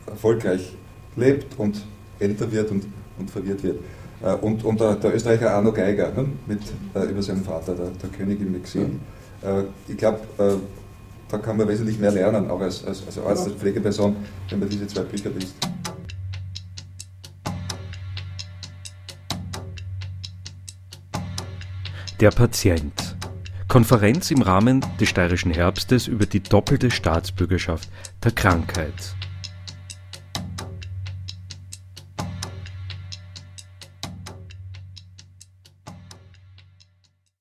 erfolgreich lebt und älter wird und, und verwirrt wird. Äh, und, und der, der, Österreicher Arno Geiger ne, mit, äh, über seinen Vater, der, der König im Exil. Äh, ich glaube, äh, da kann man wesentlich mehr lernen, auch als, als, als Arzt, als Pflegeperson, wenn man diese zwei Bücher liest. Der Patient. Konferenz im Rahmen des steirischen Herbstes über die doppelte Staatsbürgerschaft der Krankheit.